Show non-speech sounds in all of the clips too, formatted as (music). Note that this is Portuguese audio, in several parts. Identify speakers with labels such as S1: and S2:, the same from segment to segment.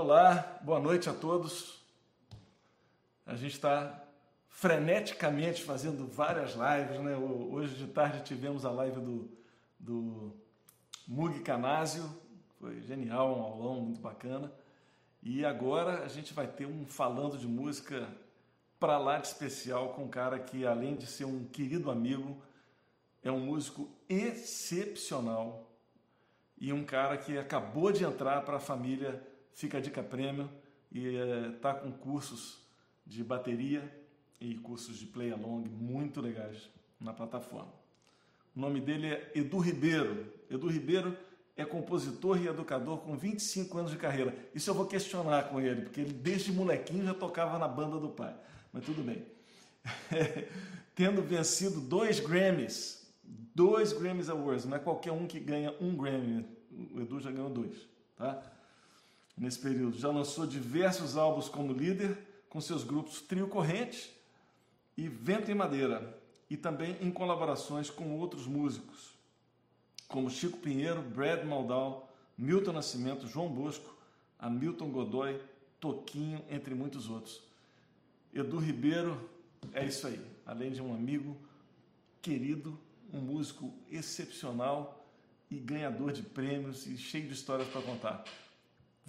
S1: Olá, boa noite a todos. A gente está freneticamente fazendo várias lives, né? Hoje de tarde tivemos a live do, do Mug Canásio, foi genial, um aulão muito bacana. E agora a gente vai ter um falando de música para lá de especial com um cara que, além de ser um querido amigo, é um músico excepcional e um cara que acabou de entrar para a família Fica a Dica Prêmio e está eh, com cursos de bateria e cursos de play along muito legais na plataforma. O nome dele é Edu Ribeiro. Edu Ribeiro é compositor e educador com 25 anos de carreira. Isso eu vou questionar com ele, porque ele desde molequinho já tocava na banda do pai. Mas tudo bem. (laughs) Tendo vencido dois Grammys, dois Grammys Awards, não é qualquer um que ganha um Grammy. O Edu já ganhou dois, tá? Nesse período. Já lançou diversos álbuns como líder, com seus grupos Trio Corrente e Vento em Madeira, e também em colaborações com outros músicos, como Chico Pinheiro, Brad Maldal, Milton Nascimento, João Bosco, Hamilton Godoy, Toquinho, entre muitos outros. Edu Ribeiro é isso aí, além de um amigo querido, um músico excepcional e ganhador de prêmios e cheio de histórias para contar.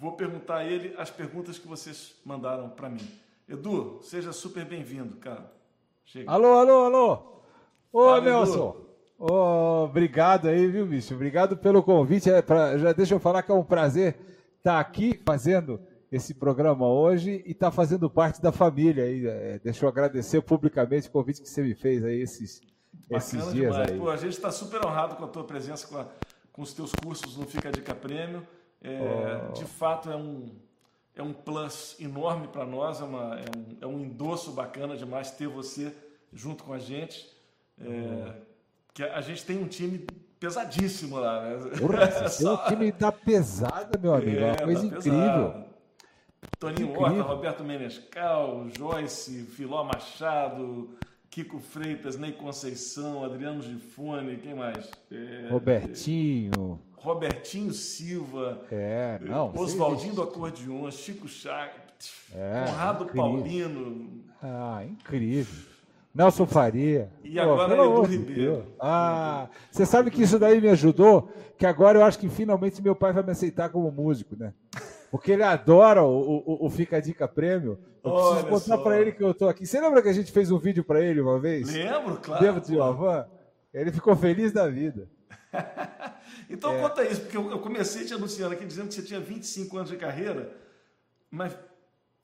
S1: Vou perguntar a ele as perguntas que vocês mandaram para mim. Edu, seja super bem-vindo, cara.
S2: Chega. Alô, alô, alô. Ô, Fala, Nelson. Ô, obrigado aí, viu, bicho? Obrigado pelo convite. É pra, já deixa eu falar que é um prazer estar tá aqui fazendo esse programa hoje e estar tá fazendo parte da família. Aí, é, deixa eu agradecer publicamente o convite que você me fez aí esses, esses dias demais. aí.
S1: Pô, a gente está super honrado com a tua presença, com, a, com os teus cursos no Fica Dica Prêmio. É, oh. De fato, é um, é um plus enorme para nós, é, uma, é, um, é um endosso bacana demais ter você junto com a gente. É. Que a, gente tem um time pesadíssimo lá, né?
S2: Porra, (laughs) Só... o time da pesada, meu amigo, é uma é, coisa incrível.
S1: Toninho Horta, Roberto Menescal, Joyce, Filó Machado, Kiko Freitas, Ney Conceição, Adriano Gifone, quem mais?
S2: É, Robertinho.
S1: Robertinho Silva,
S2: é, não,
S1: Oswaldinho do Acordeon, Chico Chá, é, Conrado incrível. Paulino.
S2: Ah, incrível. Nelson Faria.
S1: E Pô, agora Edu Ribeiro.
S2: Ah, você sabe que isso daí me ajudou, que agora eu acho que finalmente meu pai vai me aceitar como músico, né? Porque ele adora o, o, o Fica a Dica Prêmio. Eu preciso Olha contar para ele que eu tô aqui. Você lembra que a gente fez um vídeo para ele uma vez?
S1: Lembro, claro.
S2: Dentro de uma van? Ele ficou feliz da vida. (laughs)
S1: então é. conta isso, porque eu comecei te anunciando aqui dizendo que você tinha 25 anos de carreira, mas,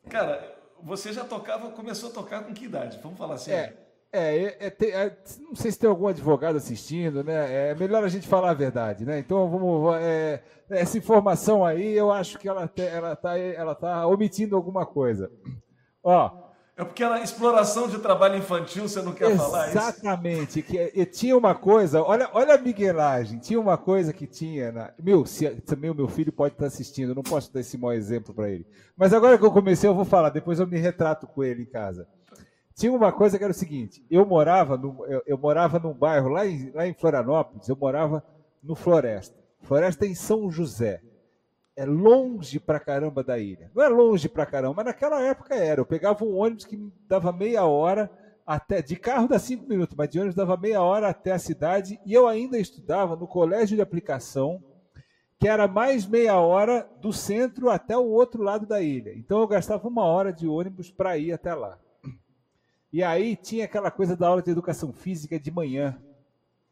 S1: cara, você já tocava, começou a tocar com que idade? Vamos falar assim.
S2: É, é, é, é, é não sei se tem algum advogado assistindo, né? É melhor a gente falar a verdade, né? Então vamos. É, essa informação aí, eu acho que ela está ela tá, ela tá omitindo alguma coisa. Ó,
S1: é porque a exploração de trabalho infantil, você não quer falar
S2: isso? Exatamente. Que tinha uma coisa, olha, olha a miguelagem, tinha uma coisa que tinha. Na, meu, se, também o meu filho pode estar assistindo, não posso dar esse mau exemplo para ele. Mas agora que eu comecei, eu vou falar, depois eu me retrato com ele em casa. Tinha uma coisa que era o seguinte: eu morava, no, eu, eu morava num bairro lá em, lá em Florianópolis, eu morava no Floresta. Floresta em São José é longe pra caramba da ilha. Não é longe pra caramba, mas naquela época era. Eu pegava um ônibus que dava meia hora até. De carro dá cinco minutos, mas de ônibus dava meia hora até a cidade. E eu ainda estudava no colégio de aplicação, que era mais meia hora do centro até o outro lado da ilha. Então eu gastava uma hora de ônibus para ir até lá. E aí tinha aquela coisa da aula de educação física de manhã.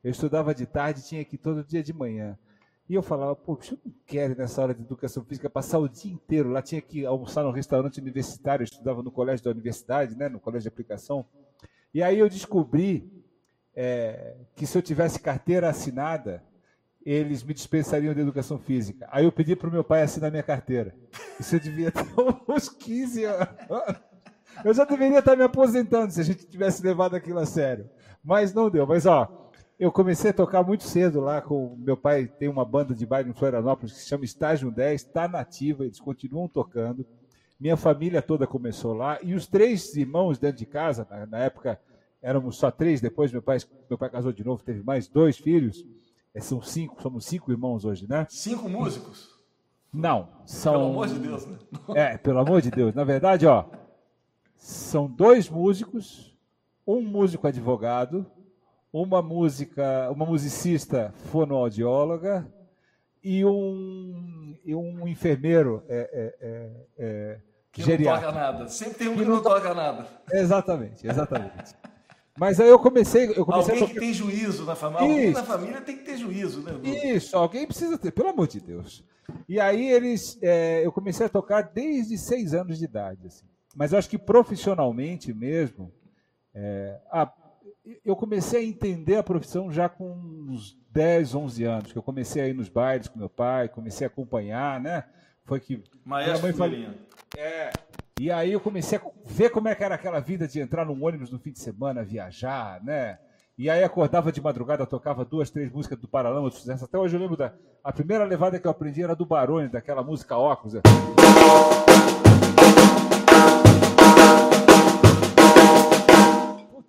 S2: Eu estudava de tarde, tinha que ir todo dia de manhã. E eu falava, pô, eu não quero nessa hora de educação física passar o dia inteiro. Lá tinha que almoçar no restaurante universitário, eu estudava no colégio da universidade, né, no colégio de aplicação. E aí eu descobri é, que se eu tivesse carteira assinada, eles me dispensariam de educação física. Aí eu pedi para o meu pai assinar minha carteira. Isso eu devia ter (laughs) uns 15 anos. Eu já deveria estar me aposentando se a gente tivesse levado aquilo a sério. Mas não deu. Mas ó, eu comecei a tocar muito cedo lá com meu pai tem uma banda de baile em Florianópolis que se chama Estágio 10, está nativa, eles continuam tocando. Minha família toda começou lá e os três irmãos dentro de casa, na, na época éramos só três, depois meu pai, meu pai casou de novo, teve mais dois filhos. É, são cinco, somos cinco irmãos hoje, né?
S1: Cinco músicos?
S2: Não, são.
S1: Pelo amor de Deus, né?
S2: É, pelo amor de Deus. Na verdade, ó, são dois músicos, um músico advogado, uma música, uma musicista fonoaudióloga e um, e um enfermeiro é, é, é, é
S1: Que
S2: geriatra.
S1: não toca nada. Sempre tem um que,
S2: Que
S1: não
S2: não
S1: toca nada.
S2: Exatamente, exatamente. Mas aí eu comecei, eu comecei
S1: Alguém
S2: a
S1: que tem juízo na família. Alguém na família tem que ter juízo, né? Edu?
S2: Isso, alguém precisa ter, pelo amor de Deus. E aí eles, é, eu comecei a tocar desde seis anos de idade, assim. Mas acho que profissionalmente mesmo, é, ah, eu comecei a entender a profissão já com uns 10, 11 anos, que eu comecei a ir nos bailes com meu pai, comecei a acompanhar, né? Foi que minha
S1: Maestro
S2: mãe falou, é. E aí eu comecei a ver como é que era aquela vida de entrar num ônibus no fim de semana, viajar, né? E aí acordava de madrugada, tocava duas, três músicas do Paralama do Sucesso. Até hoje eu lembro da a primeira levada que eu aprendi era do Barone, daquela música óculos.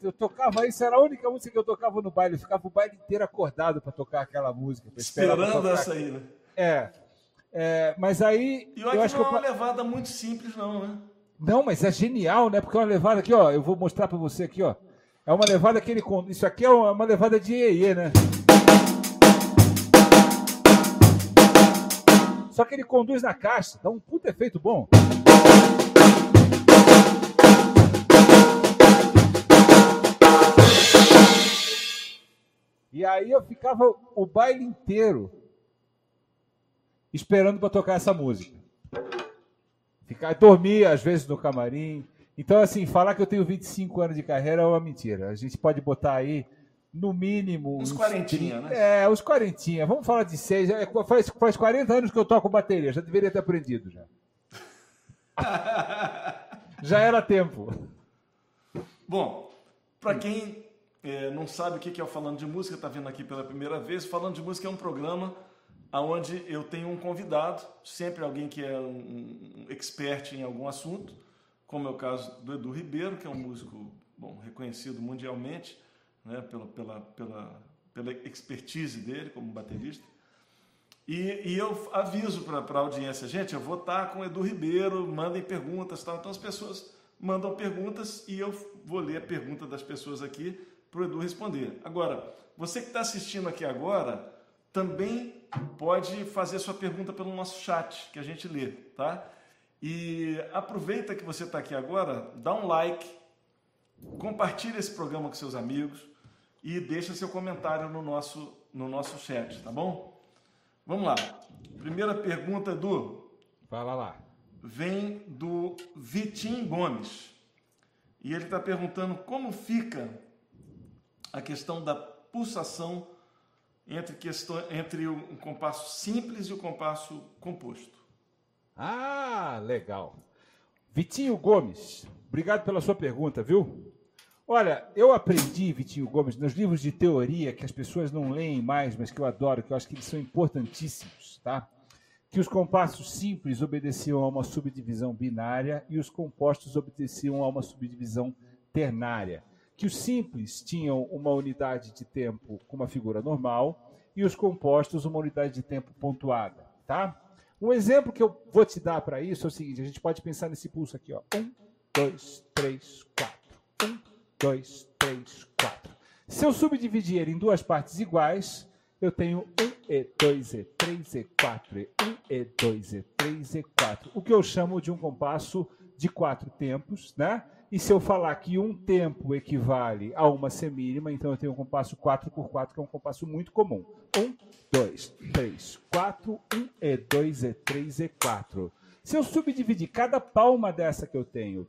S2: Eu tocava isso, era a única música que eu tocava no baile. Eu ficava o baile inteiro acordado para tocar aquela música.
S1: Esperando essa aí, né?
S2: É. É, mas aí
S1: E
S2: eu
S1: olha
S2: acho que
S1: não
S2: eu...
S1: é uma levada muito simples, não, né?
S2: Não, mas é genial, né? Porque é uma levada aqui, ó. Eu vou mostrar pra você aqui, ó. É uma levada que ele. Isso aqui é uma uma levada de EE, né? Só que ele conduz na caixa, dá um puta efeito bom. E aí eu ficava o baile inteiro esperando pra tocar essa música. Ficar, dormia às vezes no camarim. Então, assim, falar que eu tenho 25 anos de carreira é uma mentira. A gente pode botar aí, no mínimo.
S1: Uns quarentinha,
S2: 30
S1: né?
S2: É, uns quarentinha. Vamos falar de seis. É, Faz, faz 40 anos que eu toco bateria. Já deveria ter aprendido já. (laughs) já era tempo.
S1: Bom, para quem eh, não sabe o que é o Falando de Música, está vendo aqui pela primeira vez, Falando de Música é um programa onde eu tenho um convidado, sempre alguém que é um, um expert em algum assunto, como é o caso do Edu Ribeiro, que é um músico bom, reconhecido mundialmente né, pela, pela, pela, pela expertise dele como baterista. E, e eu aviso para a audiência, gente, eu vou estar com o Edu Ribeiro, mandem perguntas, tal. então as pessoas mandam perguntas e eu vou ler a pergunta das pessoas aqui para o Edu responder. Agora, você que está assistindo aqui agora, também pode fazer sua pergunta pelo nosso chat, que a gente lê, tá? E aproveita que você está aqui agora, dá um like, compartilha esse programa com seus amigos e deixa seu comentário no nosso, no nosso chat, tá bom? Vamos lá. Primeira pergunta, Edu,
S2: Fala lá.
S1: vem do Vitinho Gomes. E ele está perguntando como fica a questão da pulsação entre, questão, entre o compasso simples e o compasso composto.
S2: Ah, legal. Vitinho Gomes, obrigado pela sua pergunta, viu? Olha, eu aprendi, Vitinho Gomes, nos livros de teoria que as pessoas não leem mais, mas que eu adoro, que eu acho que eles são importantíssimos, tá? Que os compassos simples obedeciam a uma subdivisão binária e os compostos obedeciam a uma subdivisão ternária. Que os simples tinham uma unidade de tempo com uma figura normal e os compostos uma unidade de tempo pontuada, tá? Um exemplo que eu vou te dar para isso é o seguinte: a gente pode pensar nesse pulso aqui, ó. Um, dois, três, quatro. Um, dois, três, quatro. Se eu subdividir ele em duas partes iguais, eu tenho um e dois e três e quatro e um e dois e três e quatro. O que eu chamo de um compasso de quatro tempos, né? E se eu falar que um tempo equivale a uma semínima, então eu tenho um compasso 4 por 4, que é um compasso muito comum. 1, 2, 3, 4, 1 e 2 e 3 e 4. Se eu subdividir cada palma dessa que eu tenho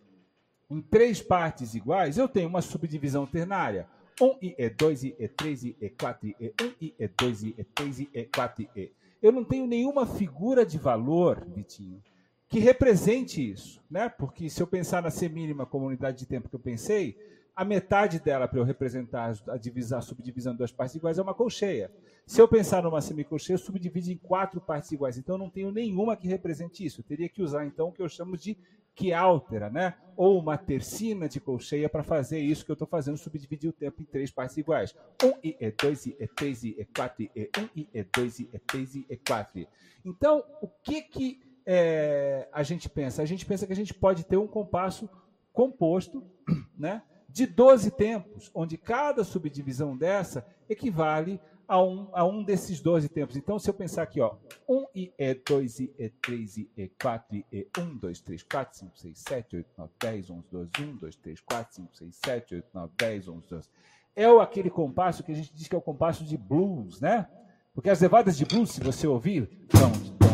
S2: em três partes iguais, eu tenho uma subdivisão ternária. 1 e E, 2 e E, 3 e E, 4 e E, 1 e E, 2 e E, 3 e E, 4 e E. Eu não tenho nenhuma figura de valor, Vitinho, que represente isso, né? Porque se eu pensar na semínima como unidade de tempo que eu pensei, a metade dela para eu representar a, divisão, a subdivisão em duas partes iguais é uma colcheia. Se eu pensar numa semicolcheia, eu subdivido em quatro partes iguais. Então eu não tenho nenhuma que represente isso. Eu teria que usar então o que eu chamo de que altera, né? Ou uma tercina de colcheia para fazer isso que eu estou fazendo, subdividir o tempo em três partes iguais. Um e é dois e é três e é quatro e é um e é dois e é três e é quatro. Então, o que que é, a gente pensa? A gente pensa que a gente pode ter um compasso composto, (clears throat) né? De 12 tempos, onde cada subdivisão dessa equivale a um, a um desses 12 tempos. Então, se eu pensar aqui, ó, 1 e E, 2 e E, 3 e E, 4 e E, 1, 2, 3, 4, 5, 6, 7, 8, 9, 10, 11, 12, 1, 2, 3, 4, 5, 6, 7, 8, 9, 10, 11, 12. É aquele compasso que a gente diz que é o compasso de blues, né? Porque as levadas de blues, se você ouvir, são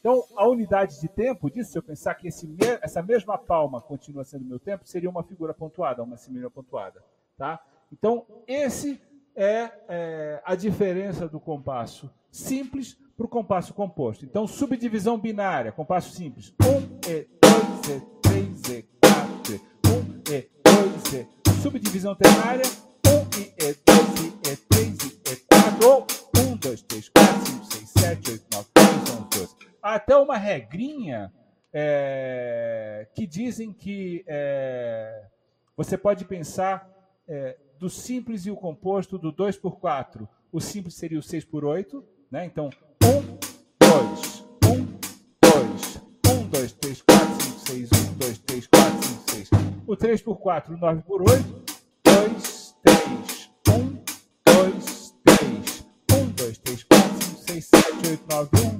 S2: Então, a unidade de tempo disso, se eu pensar que esse, essa mesma palma continua sendo meu tempo, seria uma figura pontuada, uma semilha pontuada. Tá? Então, esse é, é a diferença do compasso simples para o compasso composto. Então, subdivisão binária, compasso simples. 1 e 2 e 3 e 4 1 e 2 e. Subdivisão ternária, 1 e 2 e 3 e 4 ou 1, 2, 3, 4, 5, 6, 7, 8, 9, 10, 11, 12 até uma regrinha é, que dizem que é, você pode pensar é, do simples e o composto do 2 por 4. O simples seria o 6 por 8, né? Então, 1, 2, 1, 2, 1, 2, 3, 4, 5, 6, 1, 2, 3, 4, 5, 6. O 3 por 4, 9 por 8, 2, 3, 1, 2, 3, 1, 2, 3, 4, 5, 6, 7, 8, 9, 1, 2, 3, 4, 5, 6,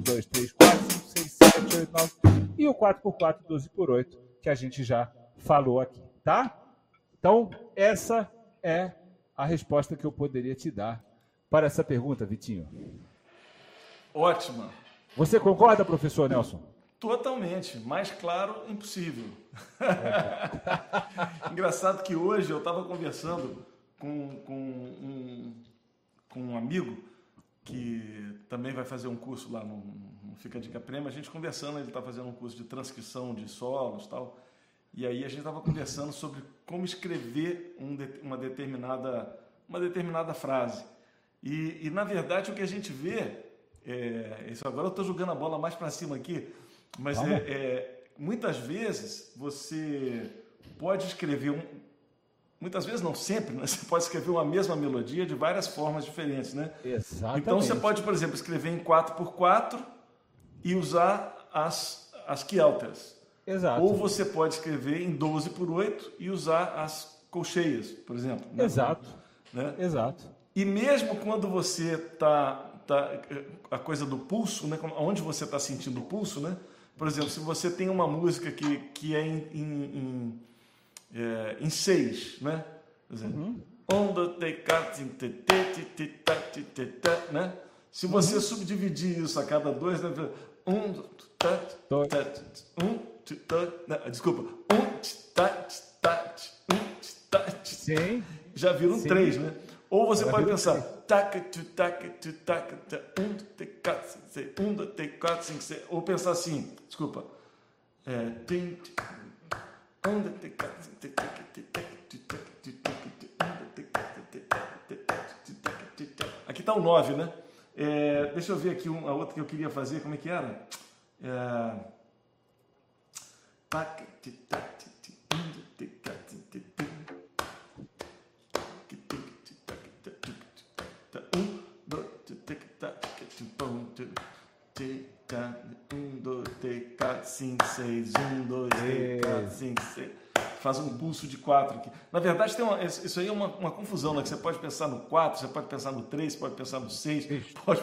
S2: 7, 8, 9. E o 4x4, 12x8, que a gente já falou aqui, tá? Então, essa é a resposta que eu poderia te dar para essa pergunta, Vitinho.
S1: Ótima.
S2: Você concorda, professor Nelson?
S1: Totalmente. Mais claro, impossível. É. (laughs) Engraçado que hoje eu estava conversando com, com, um, com um amigo que também vai fazer um curso lá no, Fica Dica Prêmio, a gente conversando, ele está fazendo um curso de transcrição de solos tal, e aí a gente estava conversando sobre como escrever um, uma, determinada, uma determinada frase. E, e, na verdade o que a gente vê, é, isso agora eu estou jogando a bola mais para cima aqui, mas é, é, muitas vezes você pode escrever um, muitas vezes não sempre, né? (laughs) você pode escrever uma mesma melodia de várias formas diferentes, né?
S2: Exatamente.
S1: Então você pode, por exemplo, escrever em 4x4 e usar as, as quialters.
S2: Exato.
S1: Ou você pode escrever em 12 por 8 e usar as colcheias, por exemplo. Né?
S2: Exato.
S1: Né?
S2: Exato.
S1: E mesmo quando você está tá, a coisa do pulso, né? onde você está sentindo o pulso, né? Por exemplo, se você tem uma música que, que é em, em, em é, em seis, né? Uhum. né? Se você uhum. subdividir isso a cada dois, né? Um, um, desculpa, um,
S2: Sim.
S1: já viram Sim. três, né? Ou você pode pensar um, dois, três, quatro, cinco, seis, ou pensar assim, desculpa, é, Aqui está o 9, né? É, deixa eu ver aqui a outra que eu queria fazer, como é que era? É... Um, dois, três, quatro, cinco, seis. Um, dois, três, quatro, cinco, seis. Faz um pulso de quatro aqui. Na verdade, tem uma, isso aí é uma, uma confusão, né? Que você pode pensar no 4, você pode pensar no 3, pode pensar no 6, pode.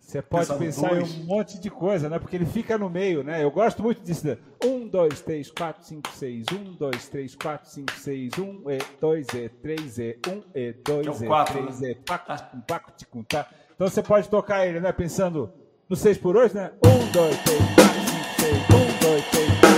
S2: Você pode pensar, pensar em um monte de coisa, né? Porque ele fica no meio, né? Eu gosto muito disso. Né? 1, 2, 3, 4, 5, 6. 1, 2, 3, 4, 5, 6. 1, E, 2, E, 3, E, 1, E, 2, E, 3, E. tá? Então você pode tocar ele, né? Pensando no 6 por 8, né? 1, 2, 3, 4, 5, 6. 1, 2, 3, 4,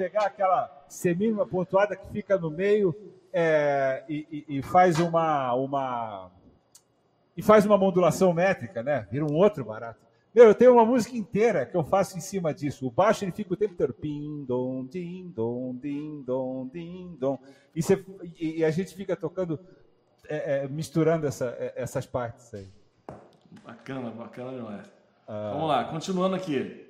S2: pegar aquela semínima pontuada que fica no meio é, e, e, e, faz uma, uma e faz uma modulação métrica, né? Vira um outro barato. Meu, eu tenho uma música inteira que eu faço em cima disso. O baixo ele fica o tempo inteiro. Pim, dom, din, dom, din, dom, dom. E, você, e, a gente fica tocando, é, é, misturando essa, é, essas partes aí.
S1: Bacana, bacana demais. Ah. Vamos lá, continuando aqui.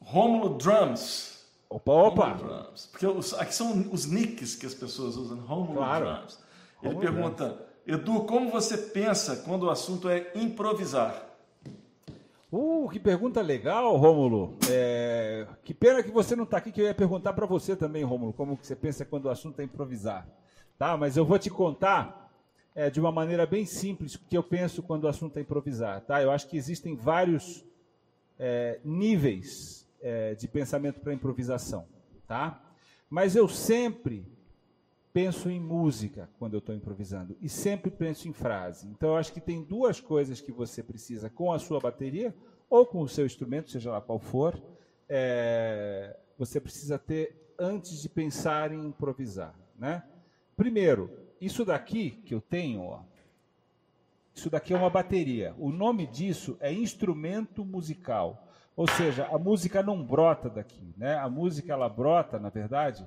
S1: Rômulo Drums.
S2: Opa, opa!
S1: Drums. Porque os, aqui são os nicks que as pessoas usam. Rômulo claro. Drums. Ele Romulo pergunta, Drums. Edu, como você pensa quando o assunto é improvisar?
S2: Uh, que pergunta legal, Rômulo. É... Que pena que você não está aqui, que eu ia perguntar para você também, Rômulo, como que você pensa quando o assunto é improvisar. Tá? Mas eu vou te contar é, de uma maneira bem simples o que eu penso quando o assunto é improvisar. Tá? Eu acho que existem vários é, níveis é, de pensamento para improvisação. Tá? Mas eu sempre penso em música quando eu estou improvisando e sempre penso em frase. Então eu acho que tem duas coisas que você precisa com a sua bateria ou com o seu instrumento, seja lá qual for, é, você precisa ter antes de pensar em improvisar, né? Primeiro, isso daqui que eu tenho, ó, isso daqui é uma bateria. O nome disso é instrumento musical. Ou seja, a música não brota daqui, né? A música ela brota, na verdade,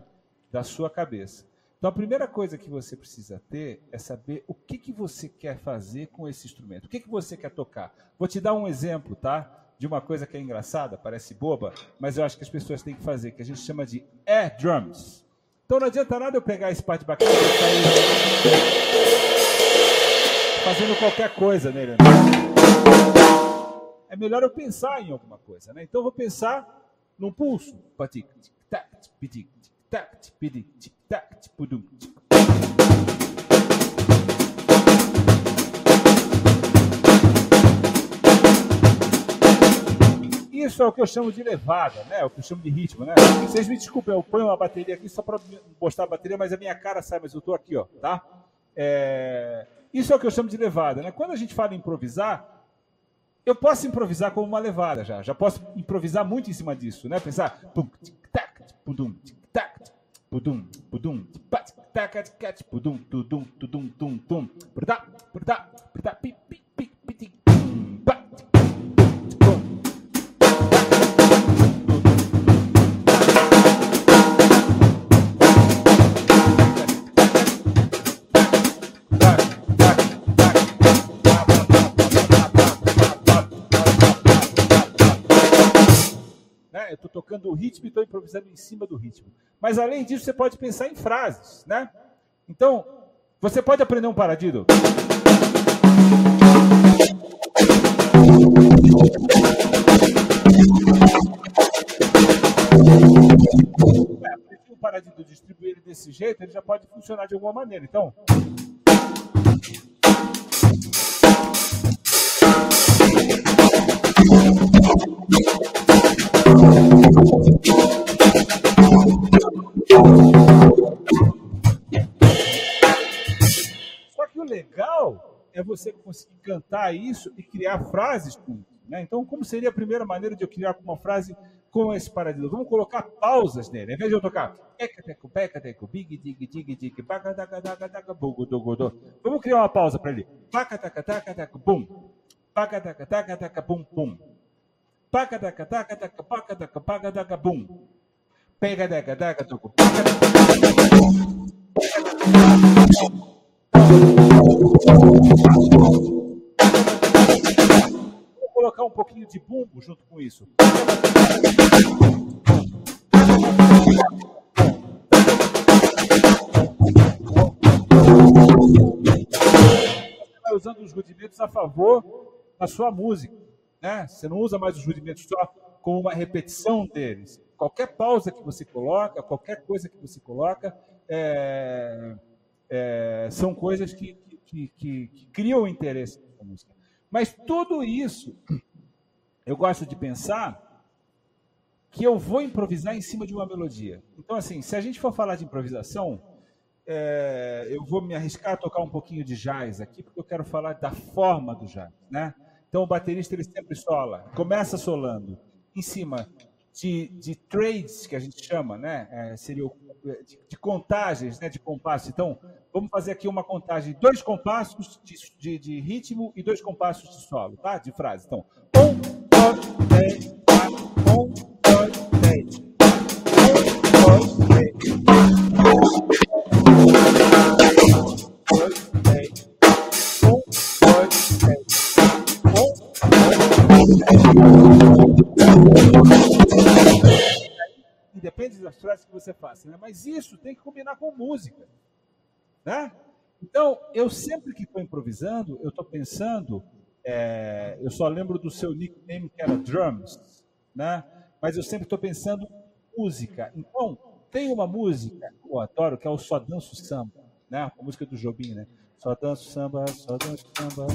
S2: da sua cabeça. Então, a primeira coisa que você precisa ter é saber o que, que você quer fazer com esse instrumento. O que, que você quer tocar? Vou te dar um exemplo, tá? De uma coisa que é engraçada, parece boba, mas eu acho que as pessoas têm que fazer, que a gente chama de air drums. Então, não adianta nada eu pegar esse parte bacana e sair fazendo qualquer coisa nele. Né? É melhor eu pensar em alguma coisa, né? Então, eu vou pensar num pulso. Isso é o que eu chamo de levada, né? É o que eu chamo de ritmo, né? Vocês me desculpem, eu ponho uma bateria aqui só para mostrar a bateria, mas a minha cara sai, mas eu estou aqui, ó, tá? É... Isso é o que eu chamo de levada, né? Quando a gente fala em improvisar, eu posso improvisar como uma levada já. Já posso improvisar muito em cima disso, né? Pensar, pum, tic, tac, pudum, tic, tac, pudum, pudum, pat, tac, cat, pudum, tudum, tudum, tum, tum, perdá, perdá, perdá, pi, tocando o ritmo e estou improvisando em cima do ritmo. Mas além disso, você pode pensar em frases, né? Então, você pode aprender um paradido. É, um paradido, distribuir ele desse jeito, ele já pode funcionar de alguma maneira. Então. Só que o legal é você conseguir cantar isso e criar frases com isso. Né? Então, como seria a primeira maneira de eu criar uma frase com esse paradiso? Vamos colocar pausas nele. Em vez de eu tocar vamos criar uma pausa para ele. Bum. Bum, bum. Bum. Pega deca, deca, toco. Vou colocar um pouquinho de bumbo junto com isso. Você vai usando os rudimentos a favor da sua música. Né? Você não usa mais os rudimentos só como uma repetição deles qualquer pausa que você coloca, qualquer coisa que você coloca, é, é, são coisas que, que, que, que criam interesse na música. Mas tudo isso, eu gosto de pensar que eu vou improvisar em cima de uma melodia. Então, assim, se a gente for falar de improvisação, é, eu vou me arriscar a tocar um pouquinho de jazz aqui, porque eu quero falar da forma do jazz, né? Então, o baterista ele sempre sola, começa solando em cima de, de trades, que a gente chama, né? É, seria o de, de, contagens, né, de compassos. Então, vamos fazer aqui uma contagem, dois compassos de, de, de, ritmo e dois compassos de solo, tá? De frase. Então, um, dois, três, quatro, um, dois, três, um, dois, três. Das frases que você faça, né? mas isso tem que combinar com música. Né? Então, eu sempre que estou improvisando, eu estou pensando, é, eu só lembro do seu nickname que era Drums, né? mas eu sempre estou pensando música. Então, tem uma música que eu adoro, que é o Só Danço Samba, né? a música do Jobim, né? Só danço samba, só danço samba,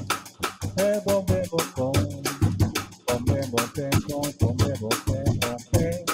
S2: é bom, é bom, bom, bom, é bom, é bom, bom, é bom, é bom, é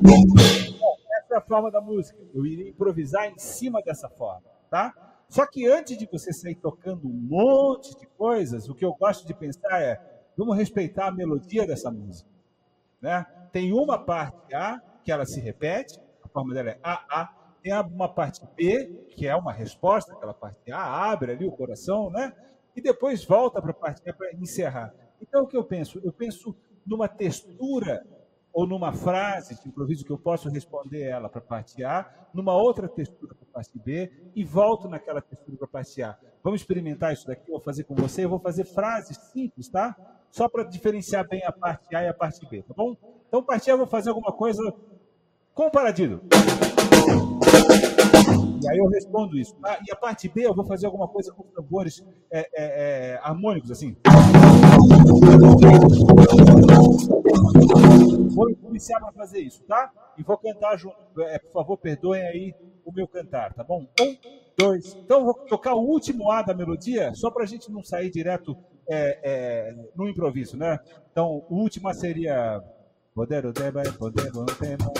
S2: Essa é a forma da música. Eu iria improvisar em cima dessa forma, tá? Só que antes de você sair tocando um monte de coisas, o que eu gosto de pensar é: vamos respeitar a melodia dessa música, né? Tem uma parte A que ela se repete, a forma dela é A A. Tem uma parte B que é uma resposta, aquela parte A abre ali o coração, né? E depois volta para a parte A para encerrar. Então o que eu penso? Eu penso numa textura ou numa frase de improviso que eu posso responder ela para parte A, numa outra textura para parte B e volto naquela textura para parte A. Vamos experimentar isso daqui, eu vou fazer com você, eu vou fazer frases simples, tá? Só para diferenciar bem a parte A e a parte B, tá bom? Então, parte A eu vou fazer alguma coisa comparativo. E aí eu respondo isso. Tá? E a parte B eu vou fazer alguma coisa com tambores é, é, é, harmônicos, assim. Vou iniciar para fazer isso, tá? E vou cantar junto. É, por favor, perdoem aí o meu cantar, tá bom? Um, dois. Então, vou tocar o último A da melodia, só para a gente não sair direto é, é, no improviso, né? Então, o último seria. Deba, bem bem bom bom bem bom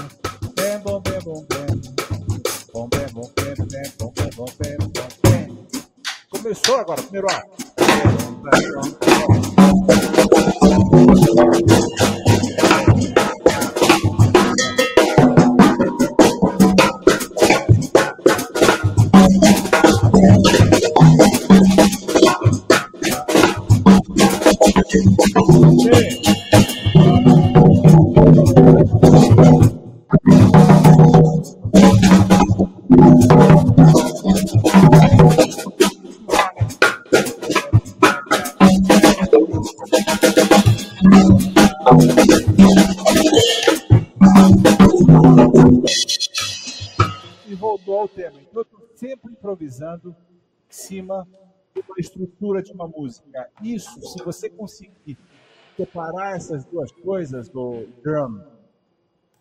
S2: bem bom bem bom bem bom Começou agora, primeiro A. cima de uma estrutura de uma música. Isso, se você conseguir separar essas duas coisas do drum,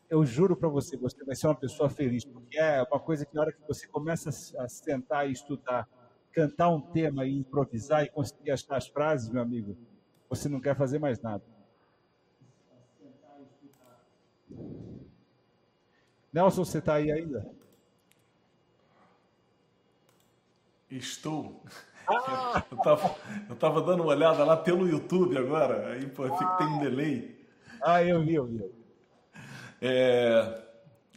S2: eu juro para você, você vai ser uma pessoa feliz, porque é uma coisa que na hora que você começa a sentar e estudar, cantar um tema e improvisar e conseguir achar as frases, meu amigo, você não quer fazer mais nada. Nelson, você está aí ainda?
S1: Estou. Ah! Eu estava eu tava dando uma olhada lá pelo YouTube agora, aí pô, ah! tem um delay.
S2: Ah, eu vi, eu vi.
S1: É...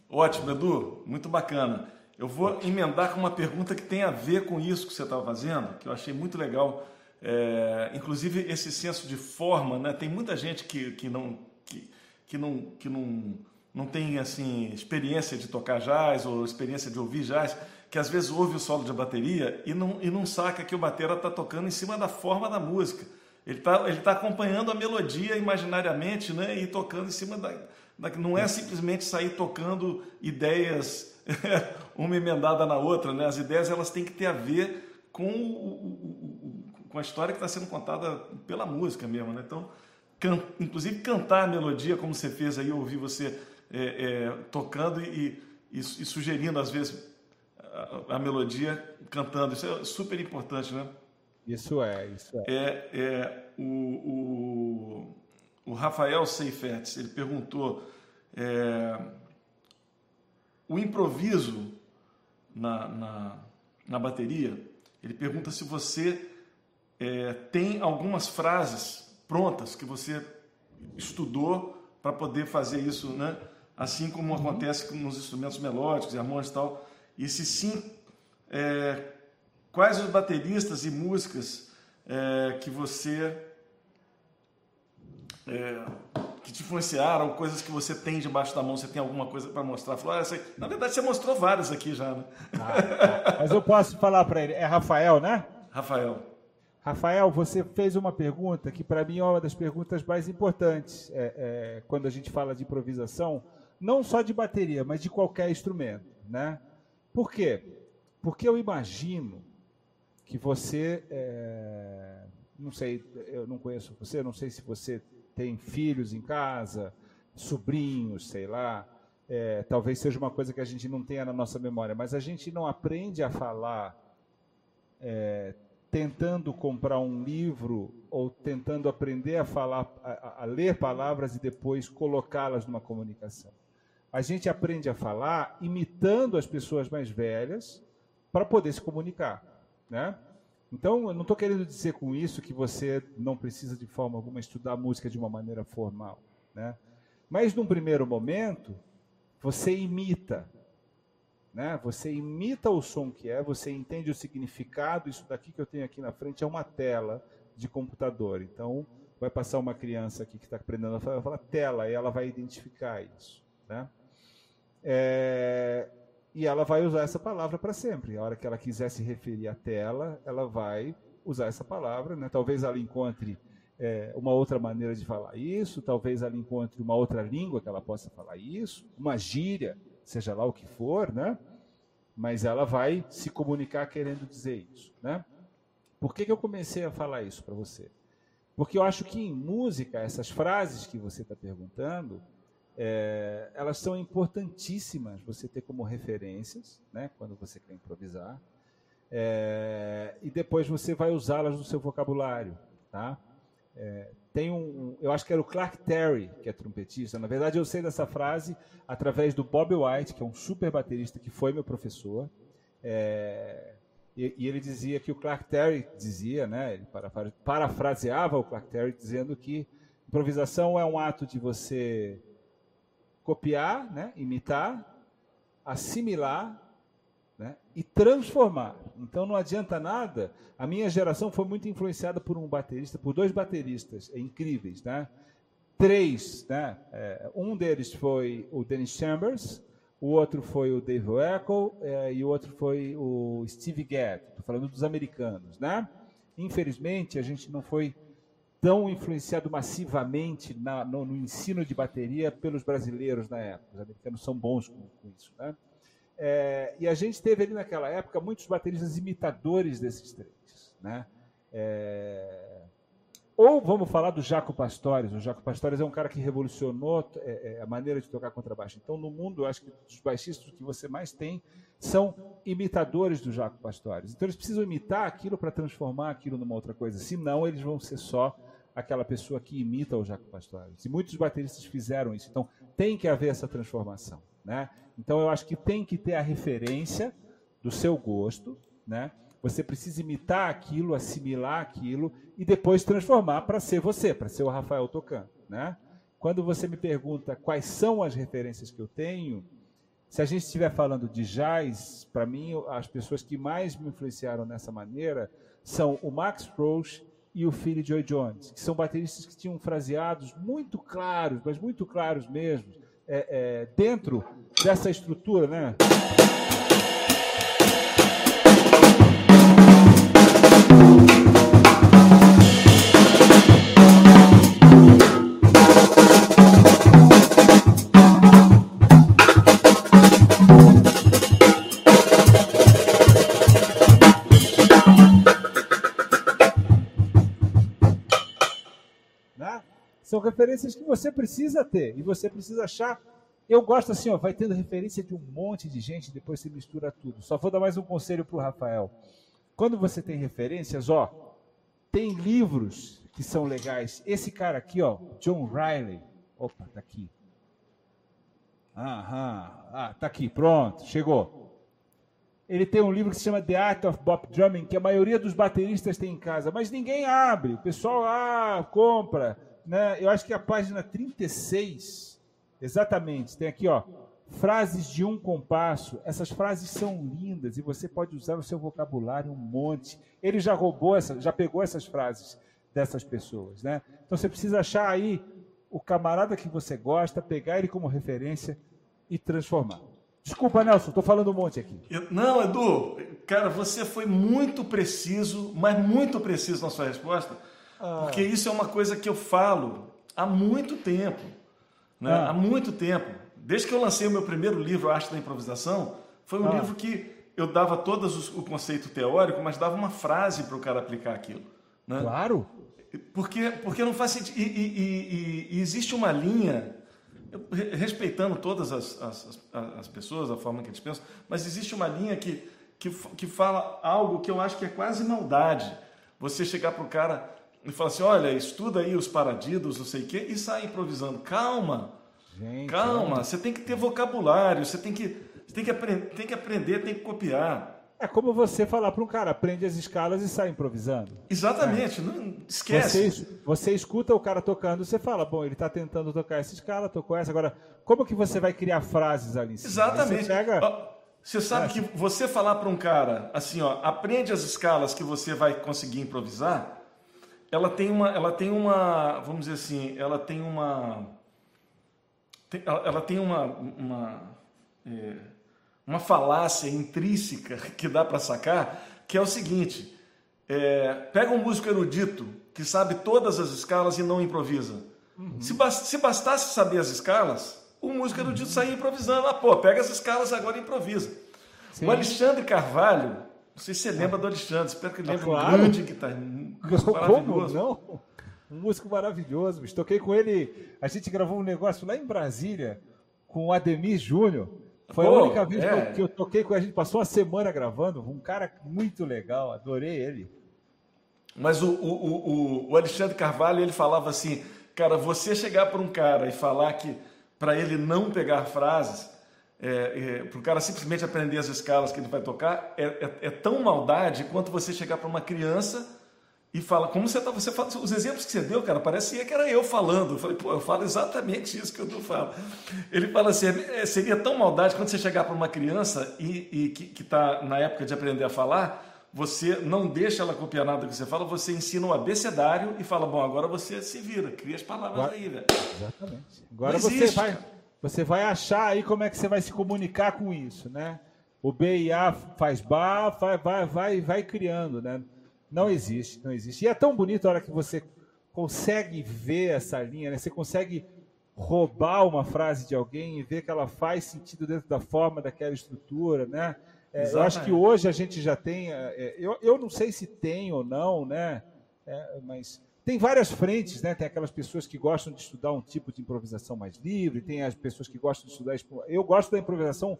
S1: Ótimo, Edu, muito bacana. Eu vou emendar com uma pergunta que tem a ver com isso que você estava fazendo, que eu achei muito legal. É... Inclusive, esse senso de forma, né? Tem muita gente que, que, não, que, que, não, que não, não tem assim, experiência de tocar jazz ou experiência de ouvir jazz que às vezes ouve o solo de bateria e não, e não saca que o batera está tocando em cima da forma da música. Ele está ele tá acompanhando a melodia imaginariamente né, e tocando em cima da, da. Não é simplesmente sair tocando ideias (laughs) uma emendada na outra. Né? As ideias elas têm que ter a ver com, o, com a história que está sendo contada pela música mesmo. Né? Então, can, inclusive cantar a melodia, como você fez aí, eu ouvi você é, é, tocando e, e, e, sugerindo, às vezes, a, a, melodia cantando. Isso é super importante, né?
S2: Isso é, isso é.
S1: é, é o, o, o Rafael Seifetz, ele perguntou é, o improviso na, na, na, bateria, ele pergunta se você é, tem algumas frases prontas que você estudou para poder fazer isso, né? Assim como uhum. acontece nos instrumentos melódicos e harmônicos e tal. E se sim, é, quais os bateristas e músicas é, que você é, que te influenciaram, coisas que você tem debaixo da mão, você tem alguma coisa para mostrar? Falou, ah, na verdade, você mostrou várias aqui já, né?
S2: Ah, mas eu posso falar para ele, é Rafael, né?
S1: Rafael.
S2: Rafael, você fez uma pergunta que para mim é uma das perguntas mais importantes é, é, quando a gente fala de improvisação, não só de bateria, mas de qualquer instrumento, né? Por quê? Porque eu imagino que você, é, não sei, eu não conheço você, não sei se você tem filhos em casa, sobrinhos, sei lá, é, talvez seja uma coisa que a gente não tenha na nossa memória, mas a gente não aprende a falar é, tentando comprar um livro ou tentando aprender a falar, a, a ler palavras e depois colocá-las numa comunicação. A gente aprende a falar imitando as pessoas mais velhas para poder se comunicar, né? Então, eu não estou querendo dizer com isso que você não precisa de forma alguma estudar música de uma maneira formal, né? Mas num primeiro momento, você imita, né? Você imita o som que é, você entende o significado. Isso daqui que eu tenho aqui na frente é uma tela de computador. Então, vai passar uma criança aqui que está aprendendo a falar, tela, e ela vai identificar isso. Né? É, e ela vai usar essa palavra para sempre. A hora que ela quiser se referir à tela, ela vai usar essa palavra. Né? Talvez ela encontre é, uma outra maneira de falar isso, talvez ela encontre uma outra língua que ela possa falar isso, uma gíria seja lá o que for, né? Mas ela vai se comunicar querendo dizer isso, né? Por que, que eu comecei a falar isso para você? Porque eu acho que em música, essas frases que você está perguntando, é, elas são importantíssimas você ter como referências, né? Quando você quer improvisar. É, e depois você vai usá-las no seu vocabulário, tá? É, tem um, eu acho que era o Clark Terry, que é trompetista. Na verdade, eu sei dessa frase através do Bob White, que é um super baterista que foi meu professor. É, e, e, ele dizia que o Clark Terry dizia, né, ele parafraseava o Clark Terry dizendo que improvisação é um ato de você copiar, né, imitar, assimilar né, e transformar. Então não adianta nada. A minha geração foi muito influenciada por um baterista, por dois bateristas incríveis, né? Três, né? É, um deles foi o Dennis Chambers, o outro foi o Dave Weckl é, e o outro foi o Steve Gadd. Estou falando dos americanos, né? Infelizmente a gente não foi tão influenciado massivamente na, no, no, ensino de bateria pelos brasileiros na época. Os americanos são bons com, com isso, né? É, e a gente teve ali naquela época muitos bateristas imitadores desses três. Né? É, ou vamos falar do Jaco Pastores. O Jaco Pastores é um cara que revolucionou é, é, a maneira de tocar contrabaixo. Então, no mundo, eu acho que os baixistas que você mais tem são imitadores do Jaco Pastores. Então, eles precisam imitar aquilo para transformar aquilo numa outra coisa. Senão, eles vão ser só aquela pessoa que imita o Jaco Pastores. E muitos bateristas fizeram isso. Então, tem que haver essa transformação. Né? Então eu acho que tem que ter a referência do seu gosto, né? Você precisa imitar aquilo, assimilar aquilo e depois transformar para ser você, para ser o Rafael tocando, né? Quando você me pergunta quais são as referências que eu tenho, se a gente estiver falando de jazz, para mim as pessoas que mais me influenciaram nessa maneira são o Max Roach e o Philly Joy Jones, que são bateristas que tinham fraseados muito claros, mas muito claros mesmo, é, é, dentro dessa estrutura, né? Você precisa ter, e você precisa achar. Eu gosto assim, ó, vai tendo referência de um monte de gente, depois você mistura tudo. Só vou dar mais um conselho para o Rafael. Quando você tem referências, ó, tem livros que são legais. Esse cara aqui, ó, John Riley. Opa, tá aqui. Aham. Ah, tá aqui, pronto, chegou. Ele tem um livro que se chama The Art of Bop Drumming, que a maioria dos bateristas tem em casa, mas ninguém abre. O pessoal ah, compra. Né? Eu acho que a página 36, exatamente, tem aqui, ó, frases de um compasso. Essas frases são lindas e você pode usar no seu vocabulário um monte. Ele já roubou essa, já pegou essas frases dessas pessoas, né? Então você precisa achar aí o camarada que você gosta, pegar ele como referência e transformar. Desculpa, Nelson, estou falando um monte aqui.
S1: Eu, não, Edu, cara, você foi muito preciso, mas muito preciso na sua resposta, ah. porque isso é uma coisa que eu falo há muito tempo. Né? Ah. Há muito tempo. Desde que eu lancei o meu primeiro livro, Arte da Improvisação, foi um ah. livro que eu dava todo o conceito teórico, mas dava uma frase para o cara aplicar aquilo. Né?
S2: Claro.
S1: Porque, porque não faz sentido. E, e, e, e existe uma linha respeitando todas as, as, as, pessoas, a forma que eles pensam, mas existe uma linha que, que, que fala algo que eu acho que é quase maldade. Você chegar para o cara e falar assim: olha, estuda aí os paradidos, não sei o quê, e sai improvisando. Calma, Gente, calma, você tem que ter vocabulário, você tem que, você tem que, aprender, tem que aprender, tem que copiar.
S2: É como você falar para um cara, aprende as escalas e sai improvisando.
S1: Exatamente, é. não esquece.
S2: Você, você, escuta o cara tocando, você fala, bom, ele está tentando tocar essa escala, tocou essa. Agora, como que você vai criar frases ali?
S1: Exatamente. Você, pega... você sabe é. que você falar para um cara assim, ó, aprende as escalas que você vai conseguir improvisar, ela tem uma, ela tem uma, vamos dizer assim, ela tem uma, ela tem uma, uma é, uma falácia intrínseca (laughs) que dá para sacar, que é o seguinte: é, pega um músico erudito que sabe todas as escalas e não improvisa. Uhum. Se, se, bastasse saber as escalas, o músico erudito uhum. saía improvisando. Ah, pô, pega as escalas agora e improvisa. Sim. O Alexandre Carvalho, não sei se você lembra do Alexandre, espero que ele lembre. Ah, claro. Um grande guitarrista, um músico maravilhoso.
S2: Não? Um músico maravilhoso. Toquei com ele, a gente gravou um negócio lá em Brasília com o Ademir Júnior. Foi Pô, a única vez é. que eu toquei com a gente, passou uma semana gravando, um cara muito legal, adorei ele.
S1: Mas o, o, o, o Alexandre Carvalho, ele falava assim, cara, você chegar para um cara e falar que para ele não pegar frases, é, é, para o cara simplesmente aprender as escalas que ele vai tocar, é, é, é tão maldade quanto você chegar para uma criança e fala, como você tá, você fala, os exemplos que você deu, cara, parecia que era eu falando. Eu falei, pô, eu falo exatamente isso que eu tô falando. Ele fala assim, é, seria tão maldade quando você chegar para uma criança e, e que está na época de aprender a falar, você não deixa ela copiar nada que você fala, você ensina um abecedário e fala, bom, agora você se vira, cria as palavras agora, aí, velho.
S2: Exatamente. Agora você vai, você vai achar aí como é que você vai se comunicar com isso, né? O B e A faz bar, vai, vai, vai, vai criando, né? Não existe, não existe. E é tão bonito a hora que você consegue ver essa linha, né? Você consegue roubar uma frase de alguém e ver que ela faz sentido dentro da forma daquela estrutura, né? É, eu acho que hoje a gente já tem, é, é, eu, eu não sei se tem ou não, né? É, mas tem várias frentes, né? Tem aquelas pessoas que gostam de estudar um tipo de improvisação mais livre, tem as pessoas que gostam de estudar. Eu gosto da improvisação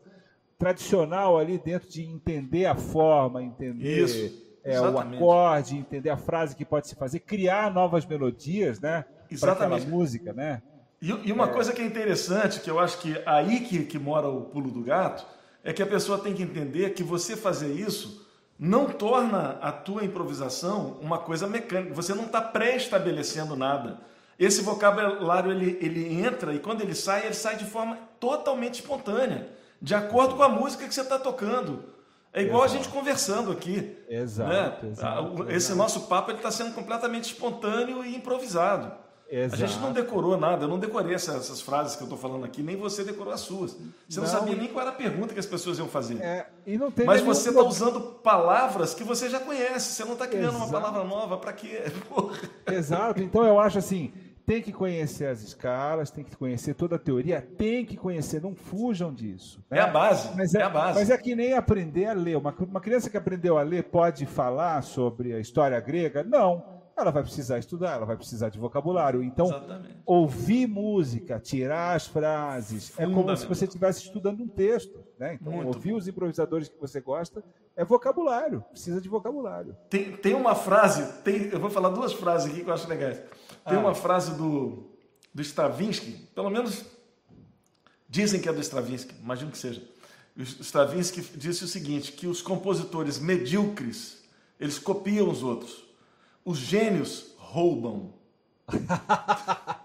S2: tradicional ali dentro de entender a forma, entender. Isso é, o acorde, entender a frase que pode se fazer, criar novas melodias, né? Para aquela música, né?
S1: E, e uma é... coisa que é interessante, que eu acho que aí que, que mora o pulo do gato, é que a pessoa tem que entender que você fazer isso não torna a tua improvisação uma coisa mecânica. Você não está pré-estabelecendo nada. Esse vocabulário ele, ele entra e quando ele sai, ele sai de forma totalmente espontânea, de acordo com a música que você está tocando. É igual exato. a gente conversando aqui.
S2: Exato.
S1: Né? exato Esse exato. nosso papo está sendo completamente espontâneo e improvisado. Exato. A gente não decorou nada, eu não decorei essas, essas frases que eu estou falando aqui, nem você decorou as suas. Você não, não, sabia nem qual era a pergunta que as pessoas iam fazer. É, Mas você está usando palavras que você já conhece, você não está criando Exato. uma palavra nova, para quê? (laughs) Porra.
S2: Exato, então eu acho assim, tem que conhecer as escalas, tem que conhecer toda a teoria, tem que conhecer, não fujam disso.
S1: Né? É a base,
S2: mas é,
S1: é, a base.
S2: Mas é que nem aprender a ler. Uma, uma criança que aprendeu a ler pode falar sobre a história grega? Não. Ela vai precisar estudar, ela vai precisar de vocabulário. Então, Exatamente. ouvir música, tirar as frases, é como se você estivesse estudando um texto. Né? Então, Muito ouvir bom. os improvisadores que você gosta é vocabulário, precisa de vocabulário.
S1: Tem, tem uma frase, tem, eu vou falar duas frases aqui que eu acho legais. Tem ah. uma frase do, do Stravinsky, pelo menos dizem que é do Stravinsky, imagino que seja. O Stravinsky disse o seguinte, que os compositores medíocres, eles copiam os outros os gênios roubam. (laughs)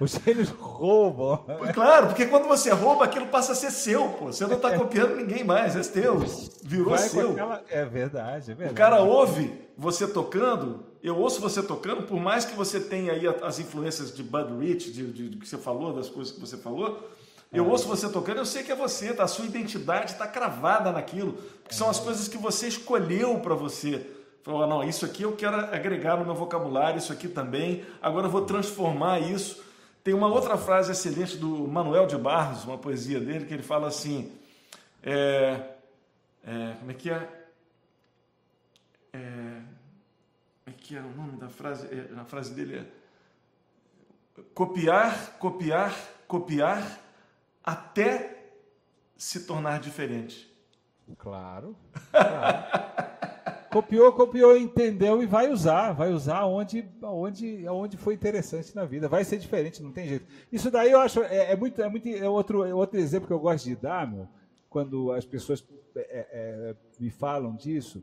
S2: Os gênios roubam.
S1: Claro, porque quando você rouba, aquilo passa a ser seu, pô. Você não está copiando ninguém mais, é teu. Virou Vai seu.
S2: Aquela... É verdade, é verdade.
S1: O cara ouve você tocando, eu ouço você tocando, por mais que você tenha aí as influências de Bud Rich, de, de, de que você falou, das coisas que você falou, eu é. ouço você tocando, eu sei que é você, tá? a sua identidade está cravada naquilo, que são as coisas que você escolheu para você. Falou, não, isso aqui eu quero agregar no meu vocabulário, isso aqui também, agora eu vou transformar isso. Tem uma outra frase excelente do Manuel de Barros, uma poesia dele, que ele fala assim, é, é, como é que é? é? Como é que é o nome da frase? É, a frase dele é copiar, copiar, copiar até se tornar diferente.
S2: Claro. (laughs) claro. Copiou, copiou, entendeu e vai usar, vai usar onde, onde, onde foi interessante na vida. Vai ser diferente, não tem jeito. Isso daí eu acho é, é muito, é muito é outro, é outro exemplo que eu gosto de dar, meu, quando as pessoas é, é, me falam disso.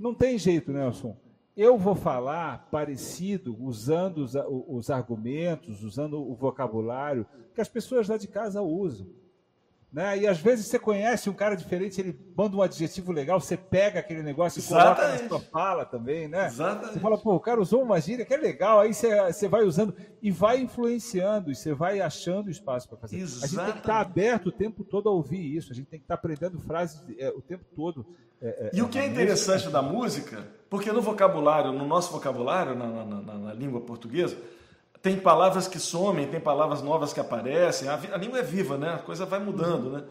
S2: Não tem jeito, Nelson. Eu vou falar parecido, usando os, os argumentos, usando o vocabulário que as pessoas lá de casa usam. Né? E às vezes você conhece um cara diferente, ele manda um adjetivo legal, você pega aquele negócio Exatamente. e coloca na sua fala também, né? Exatamente. Você fala, pô, o cara usou uma gíria que é legal, aí você, você vai usando e vai influenciando, e você vai achando espaço para fazer. Exatamente. A gente tem que estar aberto o tempo todo a ouvir isso, a gente tem que estar aprendendo frases é, o tempo todo.
S1: É, é, e o que é interessante música... da música, porque no vocabulário, no nosso vocabulário, na, na, na, na língua portuguesa, tem palavras que somem, tem palavras novas que aparecem. A, a língua é viva, né? A coisa vai mudando, né?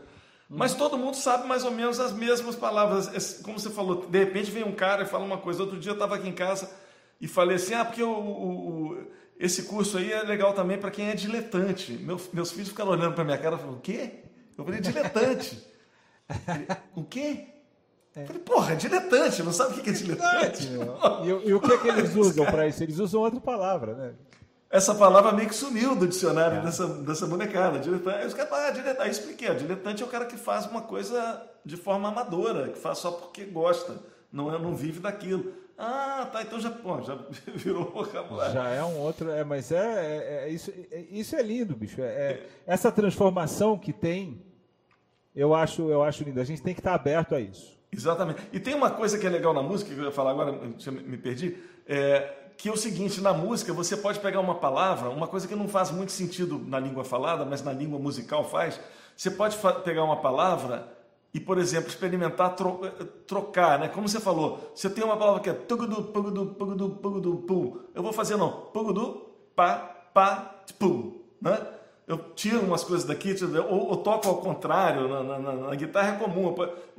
S1: Mas todo mundo sabe mais ou menos as mesmas palavras. Como você falou, de repente vem um cara e fala uma coisa. Outro dia eu estava aqui em casa e falei assim: ah, porque o, o, esse curso aí é legal também para quem é diletante. Meu, meus filhos ficaram olhando para minha cara e falaram: o quê? Eu falei: diletante. o quê? É. Eu falei, porra, é diletante, não sabe o que é diletante? (laughs)
S2: e, e, o que é que eles usam para isso? Eles usam outra palavra, né?
S1: Essa palavra meio que sumiu do dicionário é. dessa, dessa bonecada. Diletante, eu, ah, diletante, aí expliquei, diletante é o cara que faz uma coisa de forma amadora, que faz só porque gosta, não, é, não vive daquilo. Ah, tá, então já, pô, já (laughs) virou vocabulário.
S2: Já é um outro, é, mas é, é, é isso, é, isso é lindo, bicho. É, é, essa transformação que tem, eu acho, eu acho lindo. A gente tem que estar aberto a isso.
S1: Exatamente. E tem uma coisa que é legal na música, que eu ia falar agora, me perdi, é, que é o seguinte, na música você pode pegar uma palavra, uma coisa que não faz muito sentido na língua falada, mas na língua musical faz. Você pode pegar uma palavra e, por exemplo, experimentar tro trocar, né? Como você falou, você tem uma palavra que é tugudu, pugudu, pugudu, pugudu, pu. Eu vou fazer não, pugudu, pa, pa, pu, né? Eu tiro umas coisas daqui, ou, ou toco ao contrário, na, na, na, na, guitarra é comum.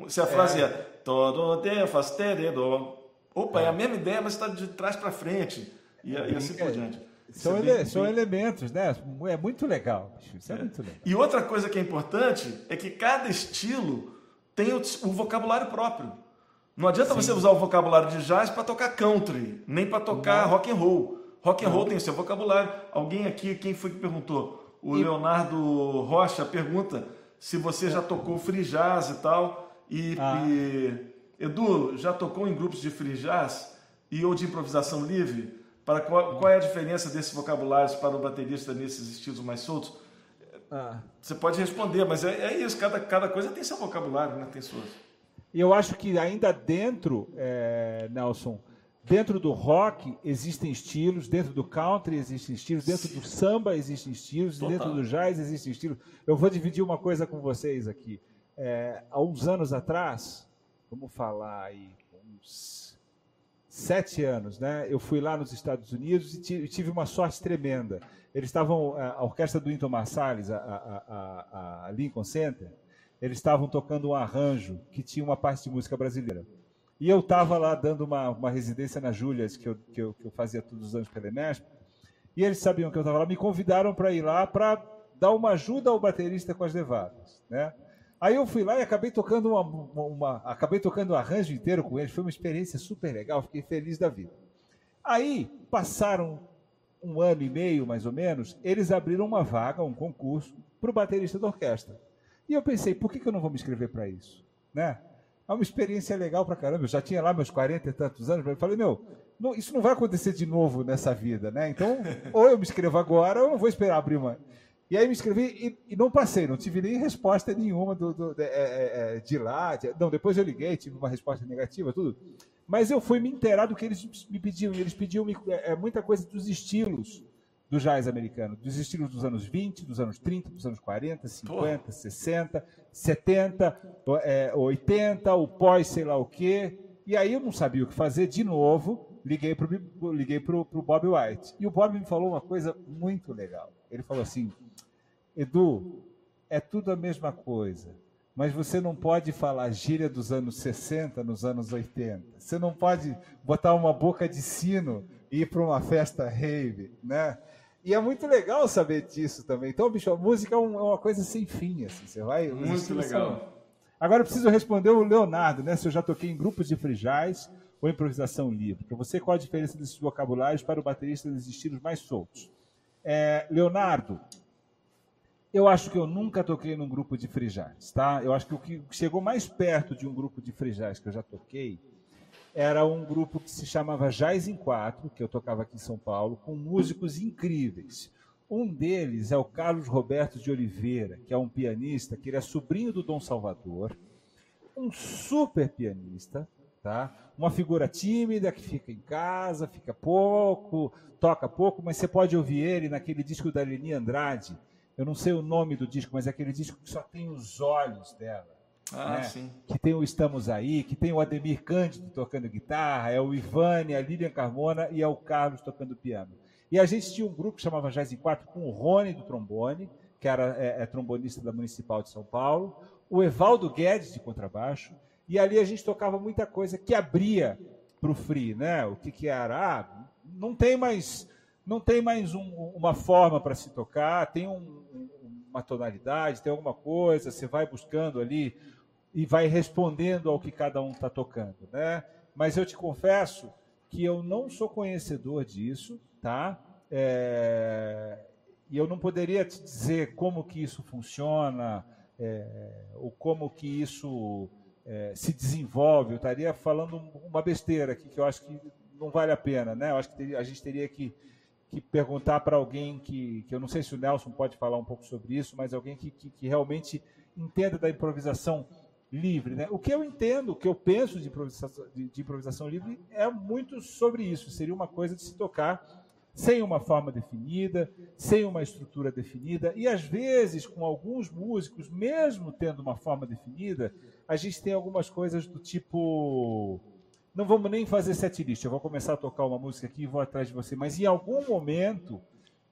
S1: Se a frase é, é todo de faz do Opa, é, é a mesma ideia, mas está de trás para frente. E, e assim por diante.
S2: São, é ele, bem, são bem... elementos, né? É muito legal. Isso é, é, muito legal.
S1: E outra coisa que é importante é que cada estilo tem o, o vocabulário próprio. Não adianta Sim. você usar o vocabulário de jazz para tocar country, nem para tocar Não. rock and roll. Rock and Não. roll tem o seu vocabulário. Alguém aqui, quem foi que perguntou? O e... Leonardo Rocha pergunta se você já tocou free jazz e tal. E, ah. e Edu, já tocou em grupos de free jazz e ou de improvisação livre? Para qual, qual é a diferença desses vocabulários para o baterista nesses estilos mais soltos? Ah. Você pode responder, mas é, é, isso, cada, cada coisa tem seu vocabulário, né? tem suas.
S2: E eu acho que ainda dentro, é, Nelson, dentro do rock existem estilos, dentro do country existem estilos, dentro Sim. do samba existem estilos, Total. dentro do jazz existem estilos. Eu vou dividir uma coisa com vocês aqui. É, há uns anos atrás, vamos falar aí, uns sete anos, né? Eu fui lá nos Estados Unidos e tive uma sorte tremenda. Eles estavam, a orquestra do Inton Marsalis, a, a, a, Lincoln Center, eles estavam tocando um arranjo que tinha uma parte de música brasileira. E eu estava lá dando uma, uma residência na Júlias, que eu, que, eu, que eu fazia todos os anos pela Enesp, e eles sabiam que eu estava lá, me convidaram para ir lá para dar uma ajuda ao baterista com as levadas, né? Aí eu fui lá e acabei tocando uma, uma, uma, acabei tocando o arranjo inteiro com eles. Foi uma experiência super legal, fiquei feliz da vida. Aí passaram um ano e meio, mais ou menos, eles abriram uma vaga, um concurso, para o baterista da orquestra. E eu pensei, por que, que eu não vou me inscrever para isso? Né? É uma experiência legal para caramba. Eu já tinha lá meus 40 e tantos anos, eu falei, meu, não, isso não vai acontecer de novo nessa vida, né? Então, (laughs) ou eu me inscrevo agora, ou eu não vou esperar abrir uma. E aí me inscrevi e, e não passei, não tive nem resposta nenhuma do, do de, é, é, é, de, lá. De, não, depois eu liguei, tive uma resposta negativa, tudo. Mas eu fui me inteirar do que eles me pediam. E eles pediam é, é, muita coisa dos estilos do jazz americano, dos estilos dos anos 20, dos anos 30, dos anos 40, 50, Porra. 60, 70, é, 80, o pós sei lá o quê. E aí eu não sabia o que fazer de novo, liguei para o liguei pro, pro Bob White. E o Bob me falou uma coisa muito legal. Ele falou assim, Edu, é tudo a mesma coisa, mas você não pode falar gíria dos anos 60 nos anos 80. Você não pode botar uma boca de sino e ir para uma festa rave, né? E é muito legal saber disso também. Então, bicho, a música é, é uma coisa sem fim, assim. Você vai.
S1: Muito legal.
S2: Agora eu preciso responder o Leonardo, né? Se eu já toquei em grupos de frijais ou improvisação livre. Para você, qual a diferença desses vocabulários para o baterista dos estilos mais soltos? É, Leonardo, eu acho que eu nunca toquei num grupo de frijais, tá? Eu acho que o que chegou mais perto de um grupo de frijais que eu já toquei era um grupo que se chamava Jazz em Quatro, que eu tocava aqui em São Paulo, com músicos incríveis. Um deles é o Carlos Roberto de Oliveira, que é um pianista, que ele é sobrinho do Dom Salvador, um super pianista, tá? Uma figura tímida que fica em casa, fica pouco, toca pouco, mas você pode ouvir ele naquele disco da Leni Andrade. Eu não sei o nome do disco, mas é aquele disco que só tem os olhos dela.
S1: Ah, né?
S2: Que tem o Estamos Aí, que tem o Ademir Cândido tocando guitarra, é o Ivane, a Lilian Carmona e é o Carlos tocando piano. E a gente tinha um grupo que chamava Jazz em Quatro com o Rony do trombone, que era é, é trombonista da Municipal de São Paulo, o Evaldo Guedes de contrabaixo, e ali a gente tocava muita coisa que abria para o free, né? O que, que era? Ah, não tem mais, não tem mais um, uma forma para se tocar, tem um, uma tonalidade, tem alguma coisa, você vai buscando ali e vai respondendo ao que cada um está tocando, né? Mas eu te confesso que eu não sou conhecedor disso, tá? É... E eu não poderia te dizer como que isso funciona, é... ou como que isso é, se desenvolve. Eu estaria falando uma besteira aqui que eu acho que não vale a pena, né? Eu acho que a gente teria que, que perguntar para alguém que, que eu não sei se o Nelson pode falar um pouco sobre isso, mas alguém que, que, que realmente entenda da improvisação livre. Né? O que eu entendo, o que eu penso de improvisação, de, de improvisação livre é muito sobre isso. Seria uma coisa de se tocar sem uma forma definida, sem uma estrutura definida, e às vezes, com alguns músicos, mesmo tendo uma forma definida, a gente tem algumas coisas do tipo. Não vamos nem fazer setlist, eu vou começar a tocar uma música aqui e vou atrás de você, mas em algum momento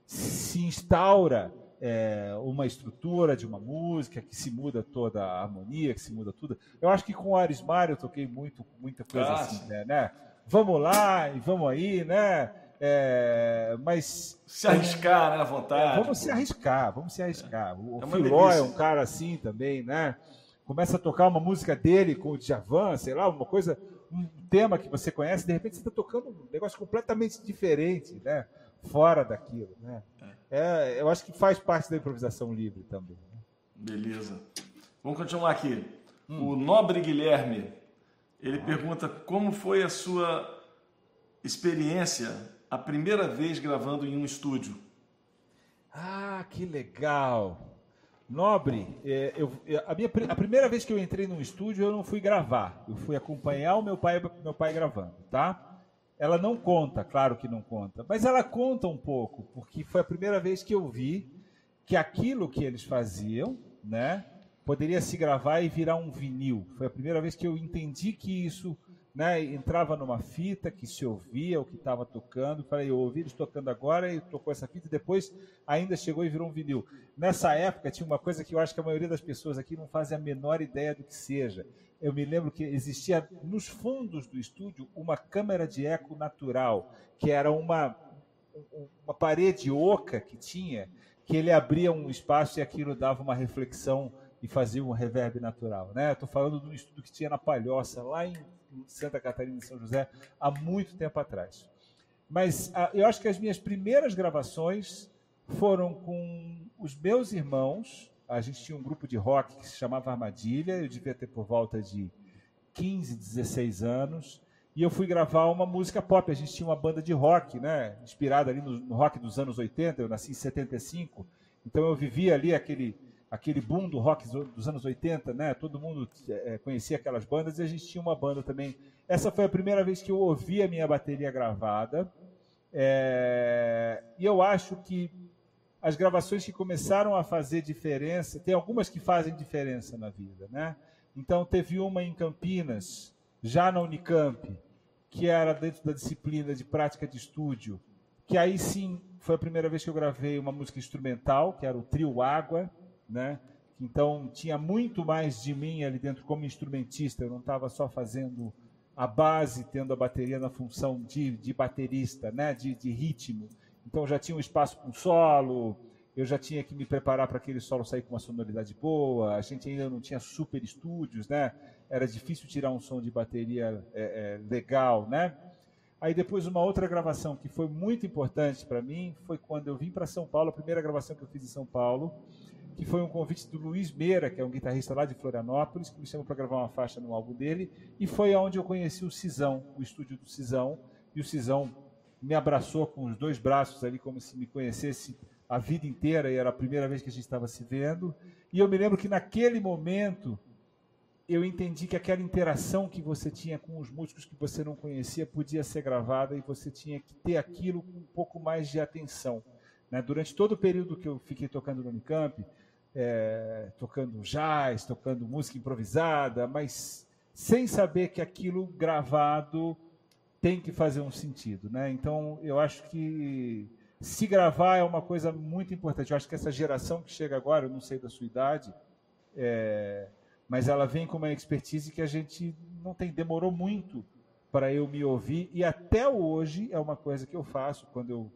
S2: se instaura é, uma estrutura de uma música, que se muda toda a harmonia, que se muda tudo. Eu acho que com o Arismar eu toquei muito, muita coisa ah, assim, né, né? Vamos lá e vamos aí, né? É, mas.
S1: Se arriscar, né? À vontade.
S2: É, vamos se arriscar, vamos se arriscar. O é Filó é um cara assim também, né? Começa a tocar uma música dele com o Djavan, sei lá, uma coisa, um tema que você conhece, de repente você está tocando um negócio completamente diferente, né? Fora daquilo, né? É, eu acho que faz parte da improvisação livre também. Né?
S1: Beleza. Vamos continuar aqui. Hum. O Nobre Guilherme, ele pergunta como foi a sua experiência a primeira vez gravando em um estúdio.
S2: Ah, que legal. Nobre, é, eu, é, a, minha, a primeira vez que eu entrei num estúdio eu não fui gravar, eu fui acompanhar o meu pai, meu pai gravando, tá? ela não conta, claro que não conta, mas ela conta um pouco, porque foi a primeira vez que eu vi que aquilo que eles faziam, né, poderia se gravar e virar um vinil. Foi a primeira vez que eu entendi que isso né, entrava numa fita que se ouvia o que estava tocando, falei, eu ouvi eles tocando agora e tocou essa fita e depois ainda chegou e virou um vinil. Nessa época tinha uma coisa que eu acho que a maioria das pessoas aqui não fazem a menor ideia do que seja. Eu me lembro que existia nos fundos do estúdio uma câmera de eco natural, que era uma, uma parede oca que tinha, que ele abria um espaço e aquilo dava uma reflexão e fazia um reverb natural. Né? Estou falando de um estudo que tinha na Palhoça, lá em Santa Catarina e São José há muito tempo atrás. Mas ah, eu acho que as minhas primeiras gravações foram com os meus irmãos. A gente tinha um grupo de rock que se chamava Armadilha, eu devia ter por volta de 15, 16 anos. E eu fui gravar uma música pop. A gente tinha uma banda de rock, né? inspirada ali no, no rock dos anos 80. Eu nasci em 75, então eu vivia ali aquele aquele boom do rock dos anos 80, né? Todo mundo é, conhecia aquelas bandas e a gente tinha uma banda também. Essa foi a primeira vez que eu ouvi a minha bateria gravada. É, e eu acho que as gravações que começaram a fazer diferença, tem algumas que fazem diferença na vida, né? Então teve uma em Campinas, já na Unicamp, que era dentro da disciplina de prática de estúdio, que aí sim foi a primeira vez que eu gravei uma música instrumental, que era o Trio Água, né? Então tinha muito mais de mim ali dentro como instrumentista. Eu não estava só fazendo a base, tendo a bateria na função de, de baterista, né? De, de ritmo. Então já tinha um espaço para um solo. Eu já tinha que me preparar para aquele solo sair com uma sonoridade boa. A gente ainda não tinha super estúdios, né? Era difícil tirar um som de bateria é, é, legal, né? Aí depois uma outra gravação que foi muito importante para mim foi quando eu vim para São Paulo, a primeira gravação que eu fiz em São Paulo que foi um convite do Luiz Meira, que é um guitarrista lá de Florianópolis, que me chamou para gravar uma faixa no álbum dele, e foi onde eu conheci o Cisão, o estúdio do Cisão, e o Cisão me abraçou com os dois braços ali, como se me conhecesse a vida inteira, e era a primeira vez que a gente estava se vendo. E eu me lembro que naquele momento eu entendi que aquela interação que você tinha com os músicos que você não conhecia podia ser gravada e você tinha que ter aquilo com um pouco mais de atenção. Né? Durante todo o período que eu fiquei tocando no Unicamp, é, tocando jazz, tocando música improvisada, mas sem saber que aquilo gravado tem que fazer um sentido, né? Então eu acho que se gravar é uma coisa muito importante. Eu acho que essa geração que chega agora, eu não sei da sua idade, é, mas ela vem com uma expertise que a gente não tem, demorou muito para eu me ouvir e até hoje é uma coisa que eu faço quando eu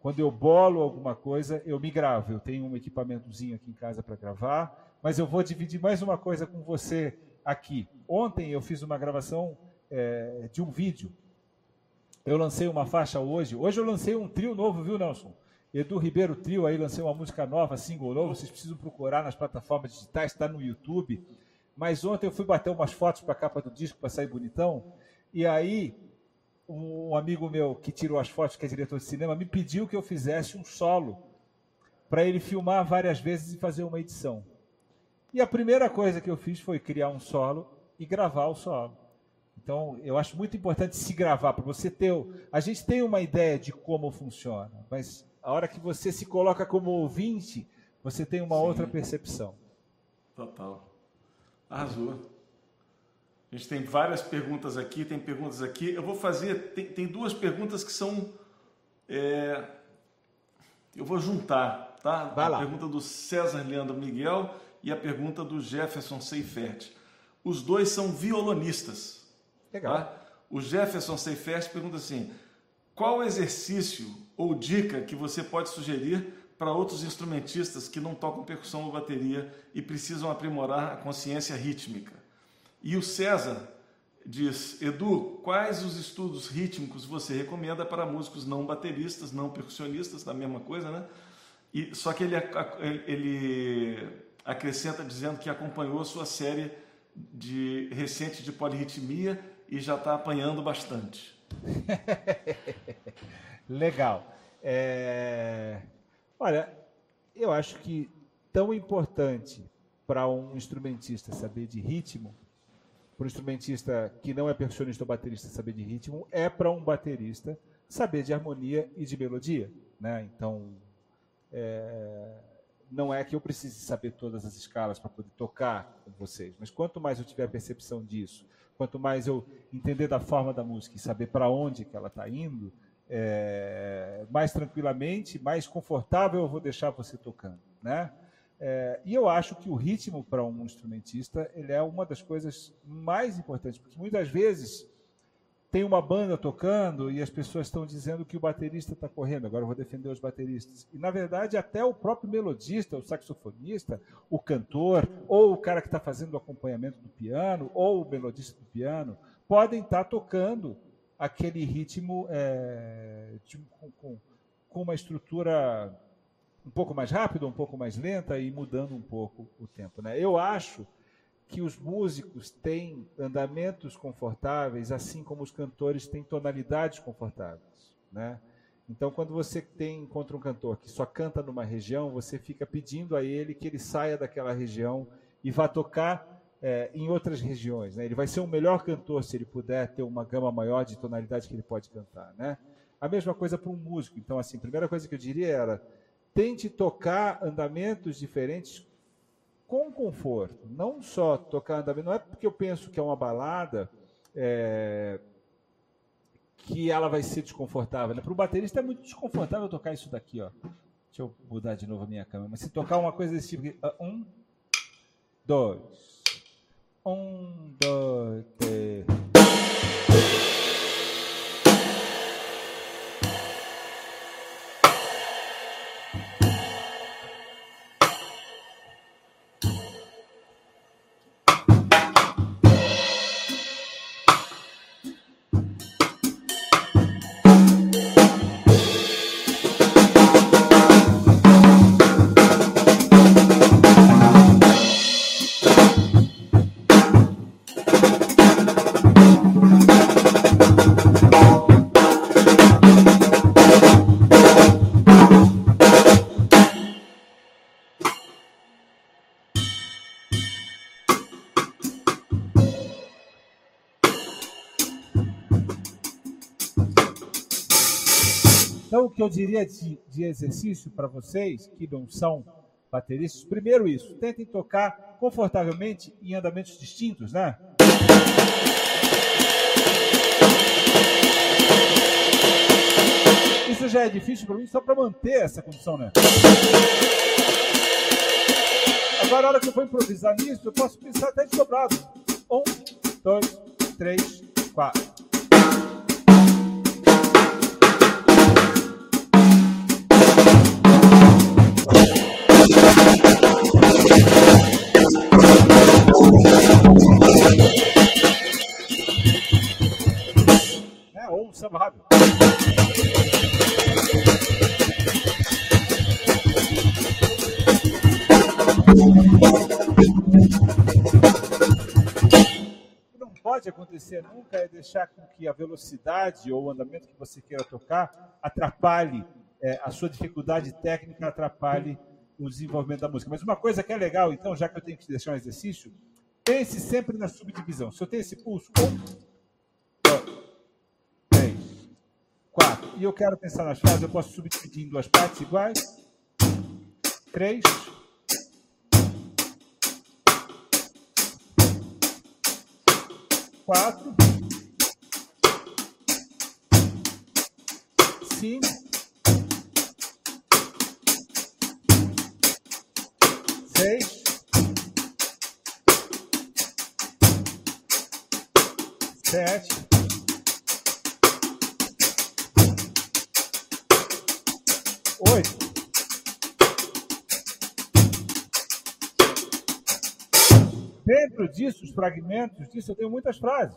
S2: quando eu bolo alguma coisa, eu me gravo. Eu tenho um equipamentozinho aqui em casa para gravar, mas eu vou dividir mais uma coisa com você aqui. Ontem eu fiz uma gravação é, de um vídeo. Eu lancei uma faixa hoje. Hoje eu lancei um trio novo, viu, Nelson? Edu Ribeiro Trio aí lancei uma música nova, single novo. Vocês precisam procurar nas plataformas digitais, está no YouTube. Mas ontem eu fui bater umas fotos para a capa do disco para sair bonitão. E aí um amigo meu que tirou as fotos, que é diretor de cinema, me pediu que eu fizesse um solo para ele filmar várias vezes e fazer uma edição. E a primeira coisa que eu fiz foi criar um solo e gravar o solo. Então, eu acho muito importante se gravar, para você ter. A gente tem uma ideia de como funciona, mas a hora que você se coloca como ouvinte, você tem uma Sim. outra percepção.
S1: Total. Arrasou. A gente tem várias perguntas aqui, tem perguntas aqui. Eu vou fazer, tem, tem duas perguntas que são. É, eu vou juntar, tá?
S2: Vai a
S1: lá. pergunta do César Leandro Miguel e a pergunta do Jefferson Seifert. Os dois são violonistas.
S2: Legal. Tá?
S1: O Jefferson Seifert pergunta assim: qual exercício ou dica que você pode sugerir para outros instrumentistas que não tocam percussão ou bateria e precisam aprimorar a consciência rítmica? E o César diz: Edu, quais os estudos rítmicos você recomenda para músicos não bateristas, não percussionistas, da mesma coisa, né? E, só que ele, ele acrescenta dizendo que acompanhou sua série de recente de polirritmia e já está apanhando bastante. (laughs)
S2: Legal. É... Olha, eu acho que tão importante para um instrumentista saber de ritmo para um instrumentista que não é percussionista ou baterista saber de ritmo, é para um baterista saber de harmonia e de melodia. Né? Então, é, não é que eu precise saber todas as escalas para poder tocar com vocês, mas quanto mais eu tiver a percepção disso, quanto mais eu entender da forma da música e saber para onde que ela está indo, é, mais tranquilamente, mais confortável eu vou deixar você tocando, né? É, e eu acho que o ritmo para um instrumentista ele é uma das coisas mais importantes, porque muitas vezes tem uma banda tocando e as pessoas estão dizendo que o baterista está correndo. Agora eu vou defender os bateristas. E na verdade até o próprio melodista, o saxofonista, o cantor ou o cara que está fazendo o acompanhamento do piano ou o melodista do piano podem estar tá tocando aquele ritmo é, de, com, com uma estrutura um pouco mais rápida, um pouco mais lenta e mudando um pouco o tempo. Né? Eu acho que os músicos têm andamentos confortáveis, assim como os cantores têm tonalidades confortáveis. Né? Então, quando você tem encontra um cantor que só canta numa região, você fica pedindo a ele que ele saia daquela região e vá tocar é, em outras regiões. Né? Ele vai ser um melhor cantor se ele puder ter uma gama maior de tonalidade que ele pode cantar. Né? A mesma coisa para um músico. Então, assim, a primeira coisa que eu diria era tente tocar andamentos diferentes com conforto. Não só tocar andamento, não é porque eu penso que é uma balada é, que ela vai ser desconfortável. Né? Para o baterista é muito desconfortável tocar isso daqui. Ó. Deixa eu mudar de novo a minha câmera. Mas se tocar uma coisa desse tipo aqui, um, dois, um, dois, três. Eu diria de, de exercício para vocês que não são bateristas, primeiro isso, tentem tocar confortavelmente em andamentos distintos, né? Isso já é difícil para mim só para manter essa condição, né? Agora, a hora que eu vou improvisar nisso, eu posso pensar até dobrado. Um, dois, três, quatro. Deixar com que a velocidade ou o andamento que você queira tocar atrapalhe é, a sua dificuldade técnica, atrapalhe o desenvolvimento da música. Mas uma coisa que é legal, então, já que eu tenho que deixar um exercício, pense sempre na subdivisão. Se eu tenho esse pulso, um, dois, três, quatro, e eu quero pensar nas frases, eu posso subdividir em duas partes iguais. Três. Quatro. Cinco. seis, sete, oito. Dentro disso, os fragmentos disso, eu tenho muitas frases.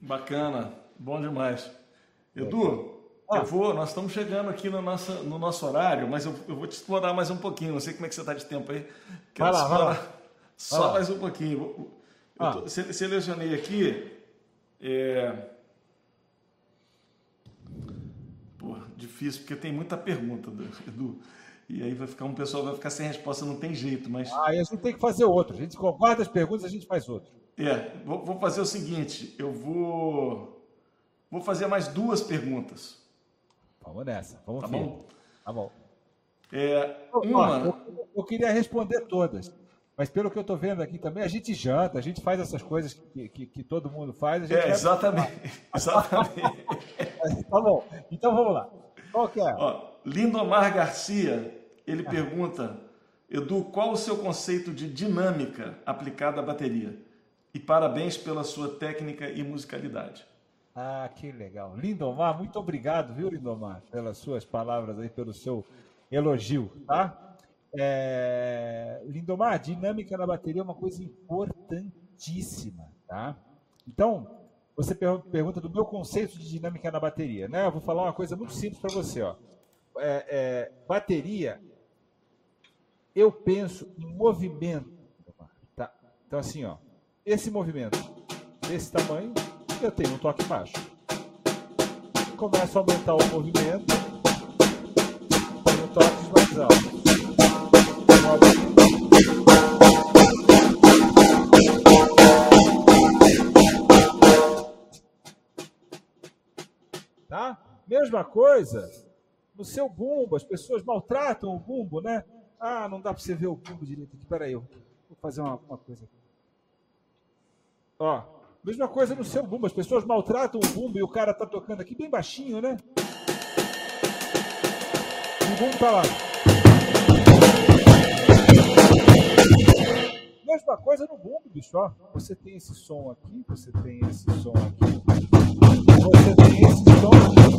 S1: Bacana, bom demais. Edu, ah. eu vou, nós estamos chegando aqui no nosso, no nosso horário, mas eu, eu vou te explorar mais um pouquinho. Não sei como é que você está de tempo aí.
S2: Quero vai lá, vai lá.
S1: Só vai mais um pouquinho. Eu ah. tô, selecionei aqui é, Pô, difícil, porque tem muita pergunta, Edu. E aí vai ficar um pessoal vai ficar sem resposta, não tem jeito, mas.
S2: Ah, a gente tem que fazer outro. A gente guarda as perguntas, a gente faz outro.
S1: É, vou, vou fazer o seguinte, eu vou vou fazer mais duas perguntas.
S2: Vamos nessa, vamos
S1: tá
S2: ver.
S1: bom?
S2: Tá bom.
S1: É, uma...
S2: eu, eu, queria responder todas, mas pelo que eu estou vendo aqui também, a gente janta, a gente faz essas coisas que, que, que todo mundo faz.
S1: é, exatamente. exatamente. (laughs)
S2: tá bom, então vamos lá. Qual que é?
S1: Ó, Lindomar Garcia, ele ah. pergunta, Edu, qual o seu conceito de dinâmica aplicada à bateria? E parabéns pela sua técnica e musicalidade.
S2: Ah, que legal. Lindomar, muito obrigado, viu, Lindomar, pelas suas palavras aí, pelo seu elogio, tá? É... Lindomar, dinâmica na bateria é uma coisa importantíssima, tá? Então, você pergunta do meu conceito de dinâmica na bateria, né? Eu vou falar uma coisa muito simples para você, ó. É, é, bateria, eu penso em movimento, tá? Então assim, ó, esse movimento desse tamanho, eu tenho um toque baixo. Começo a aumentar o movimento, tenho toques mais altos. Tá? Mesma coisa no seu bumbo, as pessoas maltratam o bumbo, né? Ah, não dá para você ver o bumbo direito aqui. Peraí, eu vou fazer uma, uma coisa aqui. Ó, mesma coisa no seu bumbo. As pessoas maltratam o bumbo e o cara tá tocando aqui bem baixinho, né? O bumbo tá lá. Mesma coisa no bumbo, bicho. Ó, você tem esse som aqui, você tem esse som aqui. Você tem esse som aqui.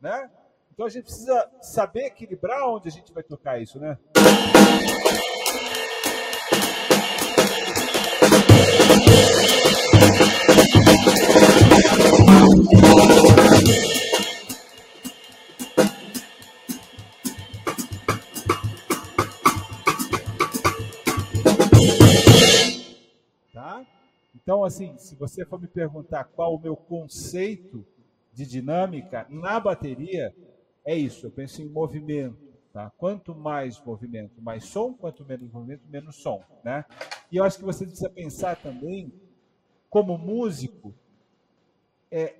S2: Né? Então a gente precisa saber equilibrar onde a gente vai tocar isso, né? Tá? Então, assim, se você for me perguntar qual o meu conceito de dinâmica na bateria, é isso. Eu penso em movimento. Tá? Quanto mais movimento, mais som. Quanto menos movimento, menos som. Né? E eu acho que você precisa pensar também, como músico, é,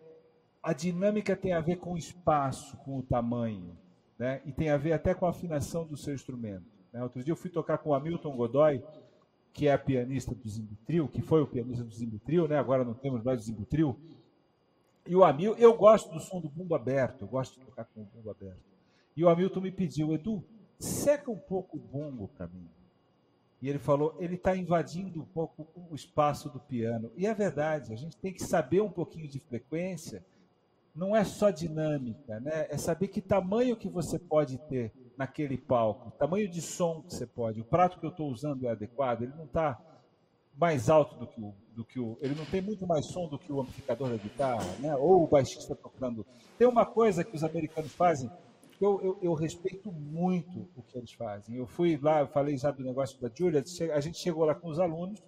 S2: a dinâmica tem a ver com o espaço, com o tamanho, né? e tem a ver até com a afinação do seu instrumento. Né? Outro dia eu fui tocar com o Hamilton Godoy, que é pianista do Zimbutril, que foi o pianista do Zimbutril, né? agora não temos mais o Zimbutril. E o Hamilton, eu gosto do som do bumbo aberto, eu gosto de tocar com o bumbo aberto. E o Hamilton me pediu, Edu, seca um pouco o bumbo para mim. E ele falou, ele está invadindo um pouco o espaço do piano. E é verdade, a gente tem que saber um pouquinho de frequência. Não é só dinâmica, né? É saber que tamanho que você pode ter naquele palco, tamanho de som que você pode. O prato que eu estou usando é adequado, ele não está mais alto do que, o, do que o. Ele não tem muito mais som do que o amplificador da guitarra, né? ou o baixista tocando. Tem uma coisa que os americanos fazem, que eu, eu, eu, respeito muito o que eles fazem. Eu fui lá, eu falei já do negócio da Julia, a gente chegou lá com os alunos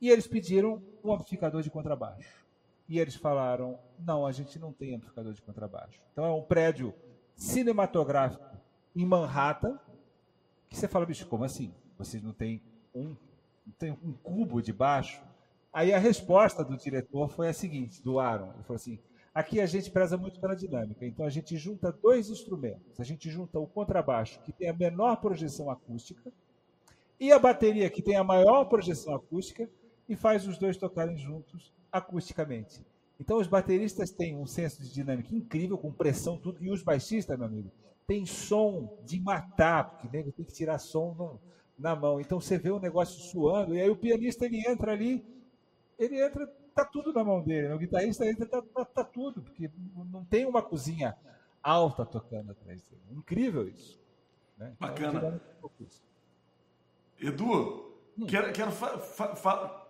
S2: e eles pediram um amplificador de contrabaixo. E eles falaram: não, a gente não tem amplificador de contrabaixo. Então é um prédio cinematográfico em Manhattan, que você fala, bicho, como assim? Vocês não têm um tem um cubo de baixo. Aí a resposta do diretor foi a seguinte, do Aaron, ele falou assim, aqui a gente preza muito pela dinâmica, então a gente junta dois instrumentos, a gente junta o contrabaixo, que tem a menor projeção acústica, e a bateria, que tem a maior projeção acústica, e faz os dois tocarem juntos acusticamente. Então os bateristas têm um senso de dinâmica incrível, com pressão, tudo, e os baixistas, meu amigo, tem som de matar, porque nego tem que tirar som no, na mão. Então você vê o negócio suando, e aí o pianista ele entra ali, ele entra, tá tudo na mão dele. O guitarrista entra, tá, tá, tá tudo, porque não tem uma cozinha alta tocando atrás dele. Incrível isso. Né?
S1: Então, Bacana. Edu, hum. quero, quero, fa, fa, fa,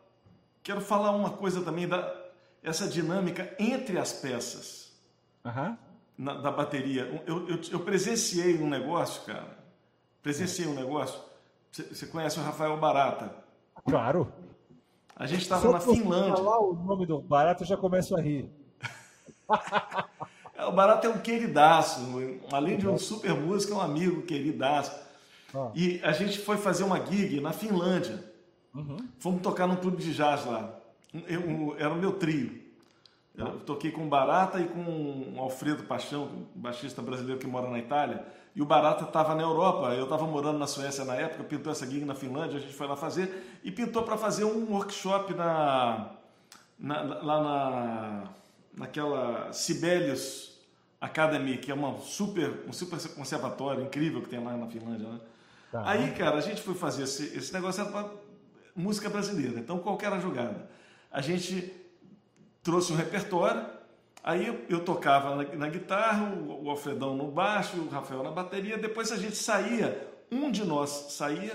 S1: quero falar uma coisa também da essa dinâmica entre as peças
S2: uhum.
S1: na, da bateria. Eu, eu, eu presenciei um negócio, cara. Presenciei um negócio você conhece o Rafael Barata?
S2: Claro.
S1: A gente estava na Finlândia.
S2: falar o nome do Barata, eu já começo a rir. (laughs)
S1: É, o Barata é um queridaço, além de um super músico, é um amigo queridaço. Ah. E a gente foi fazer uma gig na Finlândia. Uhum. Fomos tocar num clube de jazz lá. Eu, era o meu trio. Eu toquei com o Barata e com o Alfredo Paixão, baixista brasileiro que mora na Itália. E o Barata estava na Europa, eu estava morando na Suécia na época, pintou essa gig na Finlândia, a gente foi lá fazer e pintou para fazer um workshop na, na, lá na, naquela Sibelius Academy, que é uma super, um super conservatório incrível que tem lá na Finlândia. Né? Tá. Aí, cara, a gente foi fazer esse, esse negócio era para música brasileira, então qual era a jogada? A gente trouxe um repertório, aí eu, tocava na, na guitarra, o, o, Alfredão no baixo, o Rafael na bateria, depois a gente saía, um de nós saía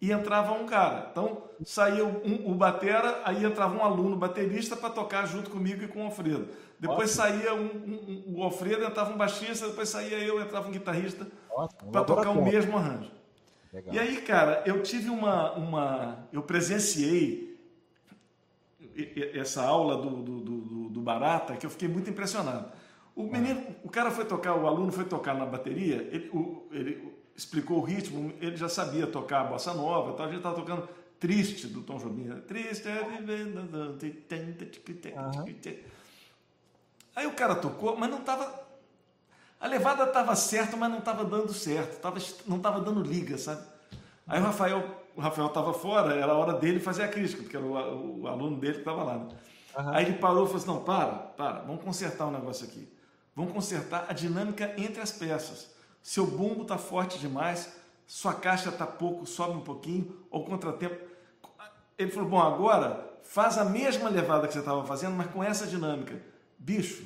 S1: e entrava um cara. Então saía um, o batera, aí entrava um aluno baterista para tocar junto comigo e com o Alfredo. Depois Ótimo. saía um, um, o Alfredo, entrava um baixista, depois saía eu, entrava um guitarrista para tocar o mesmo arranjo. Legal. E aí, cara, eu tive uma, uma. Eu presenciei essa aula do, do, do, do Barata que eu fiquei muito impressionado. O menino, o cara foi tocar, o aluno foi tocar na bateria, ele, o, ele explicou o ritmo, ele já sabia tocar a bossa nova, então a gente estava tocando Triste do Tom Jobim. Né? Triste é vivendo. Uhum. Aí o cara tocou, mas não estava. A levada estava certa, mas não estava dando certo, tava, não estava dando liga, sabe? Aí o Rafael o Rafael estava fora, era a hora dele fazer a crítica, porque era o, o aluno dele que estava lá. Né? Uhum. Aí ele parou e falou assim: não, para, para, vamos consertar um negócio aqui. Vamos consertar a dinâmica entre as peças. Seu bumbo está forte demais, sua caixa está pouco, sobe um pouquinho, ou contratempo. Ele falou: bom, agora faz a mesma levada que você estava fazendo, mas com essa dinâmica. Bicho,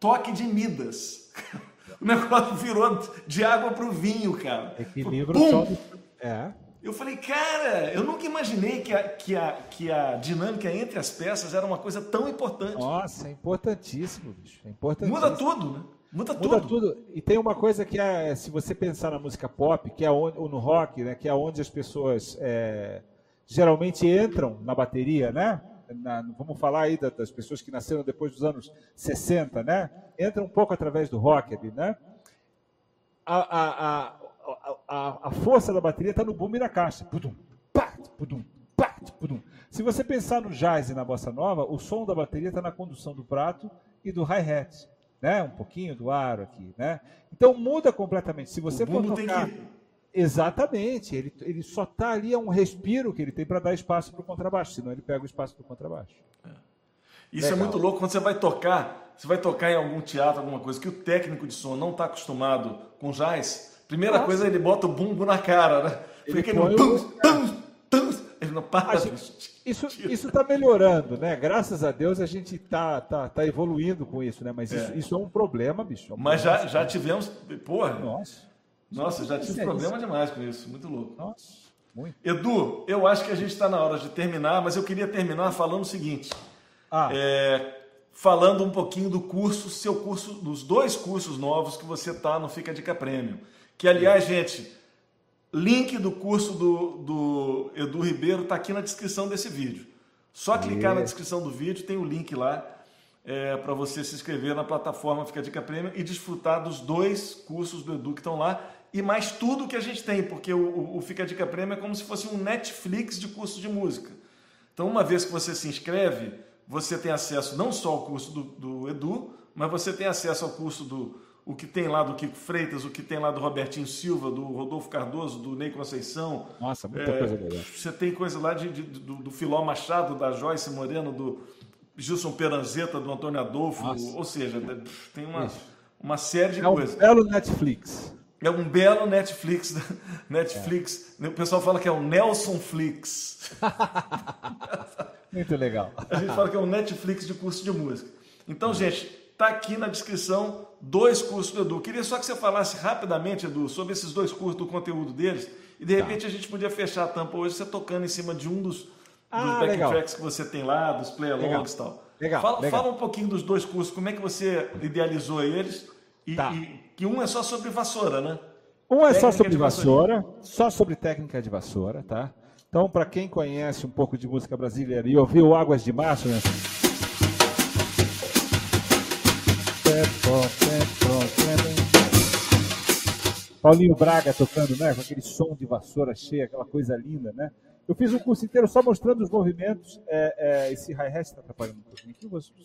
S1: toque de Midas. (laughs) o negócio virou de água para o vinho, cara.
S2: Equilíbrio só.
S1: É. Eu falei, cara, eu nunca imaginei que a, que, a, que a dinâmica entre as peças era uma coisa tão importante.
S2: Nossa, é importantíssimo, bicho. É importantíssimo.
S1: Muda tudo, né? Muda,
S2: Muda
S1: tudo.
S2: tudo. E tem uma coisa que é, se você pensar na música pop, que é onde, ou no rock, né, que é onde as pessoas é, geralmente entram na bateria, né? Na, vamos falar aí das pessoas que nasceram depois dos anos 60, né? Entra um pouco através do rock ali, né? A, a, a, a, força da bateria está no boom e na caixa. Pudum, pudum, pudum. Se você pensar no jazz e na bossa nova, o som da bateria está na condução do prato e do hi-hat. Né? Um pouquinho do aro aqui. Né? Então muda completamente. Se você for tocar... Que... Exatamente, ele, ele só está ali, é um respiro que ele tem para dar espaço para o contrabaixo, senão ele pega o espaço do contrabaixo. É.
S1: Isso é Legal. é muito louco quando você vai tocar, você vai tocar em algum teatro, alguma coisa, que o técnico de som não está acostumado com jazz, Primeira Nossa. coisa, ele bota o bumbo na cara, né? Ele Fica aquele tum, tum, tum, ele não para.
S2: Gente, isso isso está melhorando, né? Graças a Deus a gente está tá, tá evoluindo com isso, né? Mas isso é, isso é um problema, bicho. É um
S1: Mas já, já tivemos, porra. Nossa. Nossa, já tive é problema demais com isso, muito louco. Nossa. Muito. Edu, eu acho que a gente está na hora de terminar, mas eu queria terminar falando o seguinte. Ah. É, falando um pouquinho do curso, seu curso, dos dois cursos novos que você está no Fica Dica Prêmio. Que, aliás, gente, link do curso do, do Edu Ribeiro está aqui na descrição desse vídeo. Só clicar na descrição do vídeo, tem o link lá é, para você se inscrever na plataforma Fica Dica Prêmio e desfrutar dos dois cursos do Edu que estão lá e mais tudo que a gente tem, porque o, o Fica Dica Prêmio é como se fosse um Netflix de curso de música. Então, uma vez que você se inscreve, você tem acesso não só ao curso do, do Edu, mas você tem acesso ao curso do o que tem lá do Kiko Freitas, o que tem lá do Robertinho Silva, do Rodolfo Cardoso, do Ney Conceição.
S2: Nossa, muita é, coisa legal.
S1: Você tem coisa lá de, de do, do, Filó Machado, da Joyce Moreno, do Gilson Peranzeta, do Antônio Adolfo. Nossa. Ou seja, tem uma, uma série de
S2: é
S1: coisas.
S2: É um belo Netflix.
S1: É um belo Netflix. (laughs) Netflix. É. O pessoal fala que é o Nelson Flix. (laughs)
S2: Muito legal.
S1: A gente fala que é um Netflix de curso de música. Então, gente, Está aqui na descrição dois cursos do Edu. Queria só que você falasse rapidamente, Edu, sobre esses dois cursos, do conteúdo deles. E de tá. repente tá. a gente podia fechar a tampa hoje você tocando em cima de um dos, ah, dos tracks que você tem lá, dos play-alongs e tal.
S2: Legal,
S1: fala,
S2: legal.
S1: fala um pouquinho dos dois cursos, como é que você idealizou eles. E, tá. e que um é só sobre vassoura, né?
S2: Um é técnica só sobre vassoura, só sobre técnica de vassoura, tá? Então, para quem conhece um pouco de música brasileira e ouviu Águas de Março, né? Paulinho Braga tocando, né? Com aquele som de vassoura cheia, aquela coisa linda, né? Eu fiz um curso inteiro só mostrando os movimentos. É, é, esse hi-hat está atrapalhando um pouquinho aqui, vou subir.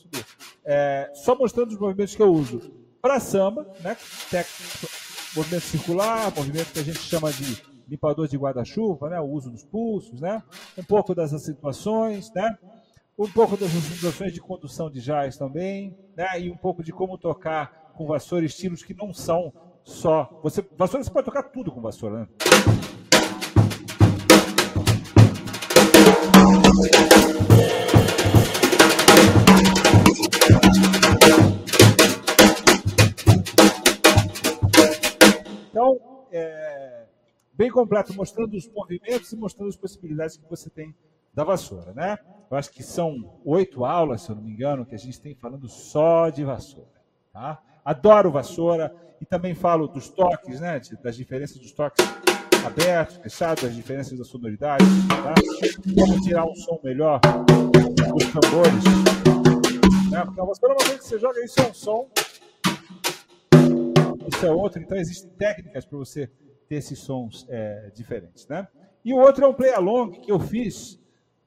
S2: É, só mostrando os movimentos que eu uso para samba, né? Técnico, movimento circular, movimento que a gente chama de limpador de guarda-chuva, né? O uso dos pulsos, né? Um pouco das acentuações, né? Um pouco das acentuações de condução de jazz também, né? E um pouco de como tocar com vassoura estilos que não são só. Você, vassoura você pode tocar tudo com vassoura, né? Bem completo, mostrando os movimentos e mostrando as possibilidades que você tem da vassoura, né? Eu acho que são oito aulas, se eu não me engano, que a gente tem falando só de vassoura, tá? Adoro vassoura e também falo dos toques, né? Das diferenças dos toques abertos, fechados, das diferenças da sonoridade, tá? Como tirar um som melhor dos tambores. Né? Porque a vassoura, uma vez que você joga, isso é um som, isso é outro, então existem técnicas para você ter esses sons é, diferentes, né? E o outro é um play along que eu fiz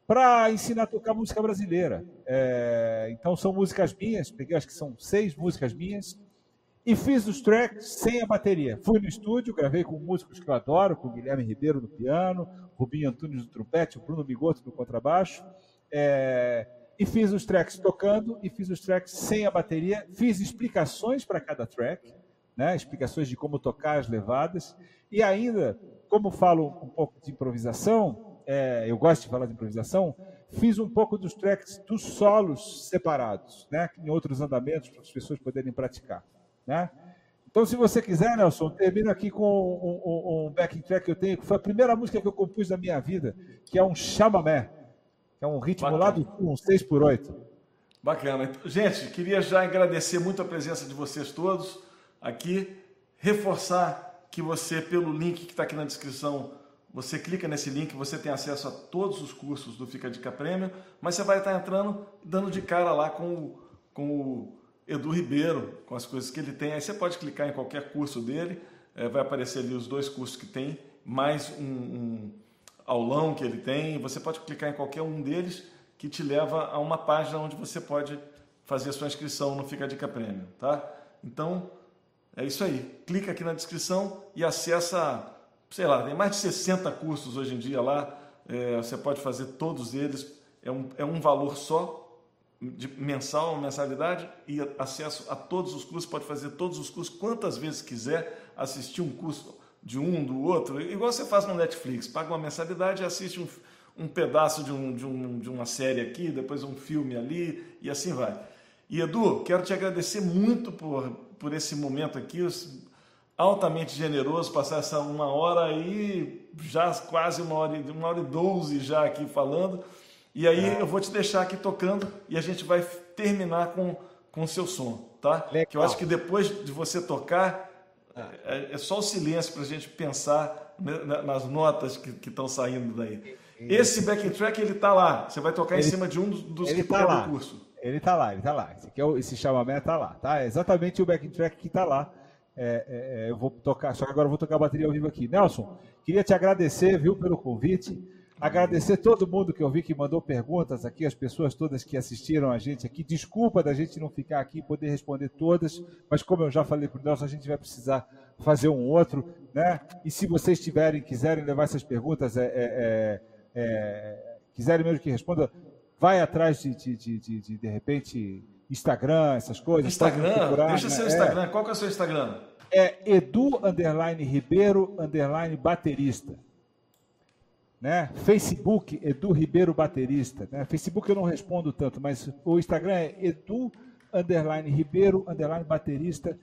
S2: para ensinar a tocar música brasileira. É, então são músicas minhas, peguei acho que são seis músicas minhas, e fiz os tracks sem a bateria. Fui no estúdio, gravei com músicos que eu adoro, com Guilherme Ribeiro no piano, Rubinho Antunes no trompete, o Bruno Bigoto no contrabaixo. É, e fiz os tracks tocando e fiz os tracks sem a bateria. Fiz explicações para cada track, né? explicações de como tocar as levadas. E ainda, como falo um pouco de improvisação, é, eu gosto de falar de improvisação, fiz um pouco dos tracks dos solos separados, né? em outros andamentos, para as pessoas poderem praticar. Né? Então, se você quiser, Nelson, termino aqui com um, um, um, backing track que eu tenho, que foi a primeira música que eu compus na minha vida, que é um chamamé, que é um ritmo Bacana. lá do um 6 por 8
S1: Bacana. Gente, queria já agradecer muito a presença de vocês todos aqui, reforçar que você, pelo link que está aqui na descrição, você clica nesse link, você tem acesso a todos os cursos do Fica Dica Prêmio, mas você vai estar entrando, dando de cara lá com o, com o Edu Ribeiro, com as coisas que ele tem. Aí você pode clicar em qualquer curso dele, é, vai aparecer ali os dois cursos que tem, mais um, um aulão que ele tem. Você pode clicar em qualquer um deles que te leva a uma página onde você pode fazer a sua inscrição no Fica Dica Prêmio, tá? Então, é isso aí. Clica aqui na descrição e acessa, sei lá, tem mais de 60 cursos hoje em dia lá. É, você pode fazer todos eles. É um, é um valor só, de mensal, uma mensalidade e acesso a todos os cursos, pode fazer todos os cursos quantas vezes quiser, assistir um curso de um, do outro, igual você faz no Netflix, paga uma mensalidade e assiste um, um pedaço de, um, de, um, de uma série aqui, depois um filme ali e assim vai. E Edu, quero te agradecer muito por, por esse momento aqui, altamente generoso, passar essa uma hora aí, já quase uma hora, uma hora e doze já aqui falando. E aí é. eu vou te deixar aqui tocando e a gente vai terminar com com o seu som, tá? Legal. Que eu acho que depois de você tocar, é, é só o silêncio para a gente pensar nas notas que estão saindo daí. Esse backing track ele tá lá. Você vai tocar ele, em cima de um dos
S2: ele
S1: que
S2: tá lá. curso. Ele tá lá, ele tá lá. Esse, aqui é o, esse chamamé tá lá, tá? É exatamente o backing track que tá lá. É, é, é, eu vou tocar, só que agora eu vou tocar a bateria ao vivo aqui. Nelson, queria te agradecer, viu, pelo convite. Agradecer todo mundo que eu vi que mandou perguntas aqui, as pessoas todas que assistiram a gente aqui. Desculpa da gente não ficar aqui e poder responder todas, mas como eu já falei para o Nelson, a gente vai precisar fazer um outro, né? E se vocês tiverem, quiserem levar essas perguntas, é, é, é, é quiserem mesmo que responda, vai atrás de, de, de, de, de, de repente, Instagram, essas coisas.
S1: Instagram? Procurar, Deixa né? seu Instagram. Qual que é o seu Instagram?
S2: É edu, underline, ribeiro, underline, baterista. Né? Facebook, Edu Ribeiro Baterista. Né? Facebook eu não respondo tanto, mas o Instagram é Edu underline Ribeiro underline Baterista.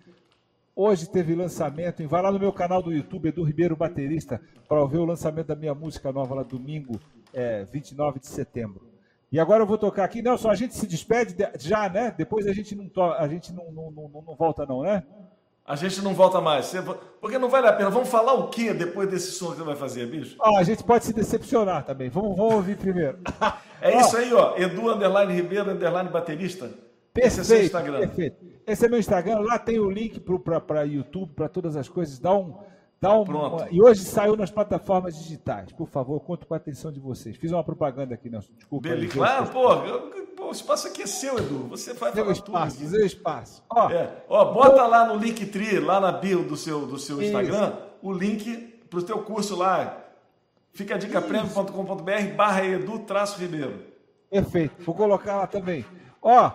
S2: Hoje teve lançamento, vai lá no meu canal do YouTube, Edu Ribeiro Baterista, para ver o lançamento da minha música nova lá domingo, é, 29 de setembro. E agora eu vou tocar aqui. Nelson, a gente se despede já, né? Depois a gente não, a gente não, não, não, não volta, não, né?
S1: A gente não volta mais. Porque não vale a pena. Vamos falar o que depois desse som que você vai fazer, bicho?
S2: Ah, a gente pode se decepcionar também. Vamos, vamos ouvir primeiro. (laughs)
S1: é ó. isso aí, ó. Edu Underline Ribeiro, Underline Baterista.
S2: Perfeito, Esse é seu Instagram. Perfeito. Esse é meu Instagram. Lá tem o link para YouTube, para todas as coisas. Dá um. Dá um, Pronto. e hoje saiu nas plataformas digitais. Por favor, conto com a atenção de vocês. Fiz uma propaganda aqui, Nelson. Desculpa.
S1: Beleza, claro, pô, pô, O espaço aqui é seu, Edu. Você vai
S2: falar espaço, tudo. Seu espaço. Ó,
S1: é. Ó, bota lá no Linktree, lá na bio do seu, do seu Instagram, o link para o teu curso lá. Fica a dica premium.com.br barra Edu traço Ribeiro.
S2: Perfeito. Vou colocar lá também. Ó,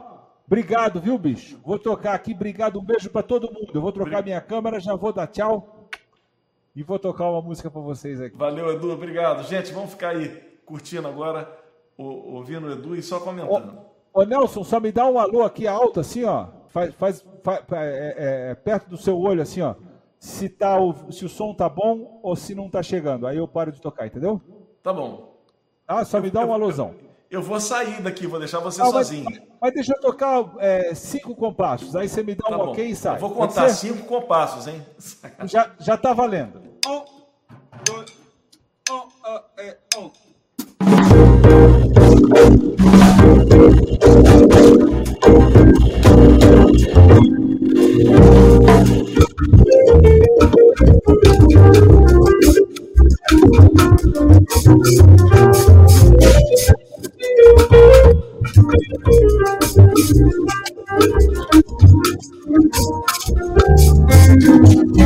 S2: obrigado, viu, bicho? Vou tocar aqui. Obrigado. Um beijo para todo mundo. Eu vou trocar minha câmera, já vou dar tchau. E vou tocar uma música para vocês aqui.
S1: Valeu, Edu. Obrigado. Gente, vamos ficar aí curtindo agora, ouvindo o Edu e só comentando.
S2: Ô, ô Nelson, só me dá um alô aqui alto, assim, ó. Faz, faz, faz é, é, é, perto do seu olho, assim, ó. Se, tá, o, se o som tá bom ou se não tá chegando. Aí eu paro de tocar, entendeu?
S1: Tá bom.
S2: Ah, só me dá um alôzão.
S1: Eu vou sair daqui, vou deixar você ah, sozinho.
S2: Mas, mas, deixa eu tocar é, cinco compassos. Aí você me dá tá um bom. ok e sai. Eu
S1: vou contar cinco compassos, hein? (laughs)
S2: Já, já tá valendo. Um, dois, um, uh, é, um. Thank you.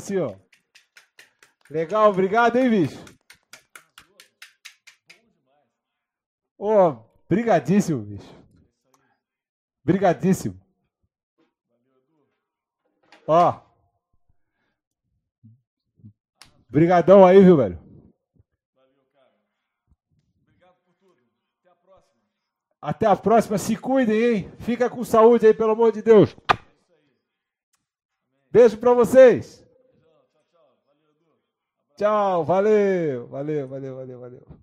S2: Assim, ó. Legal, obrigado, hein, bicho? Ô, oh, brigadíssimo, bicho. Brigadíssimo. Ó. Brigadão aí, viu, velho? Valeu, cara. Obrigado por tudo. Até a próxima. Até a próxima. Se cuidem, hein? Fica com saúde aí, pelo amor de Deus. Beijo pra vocês. Tchau, valeu. Valeu, valeu, valeu, valeu.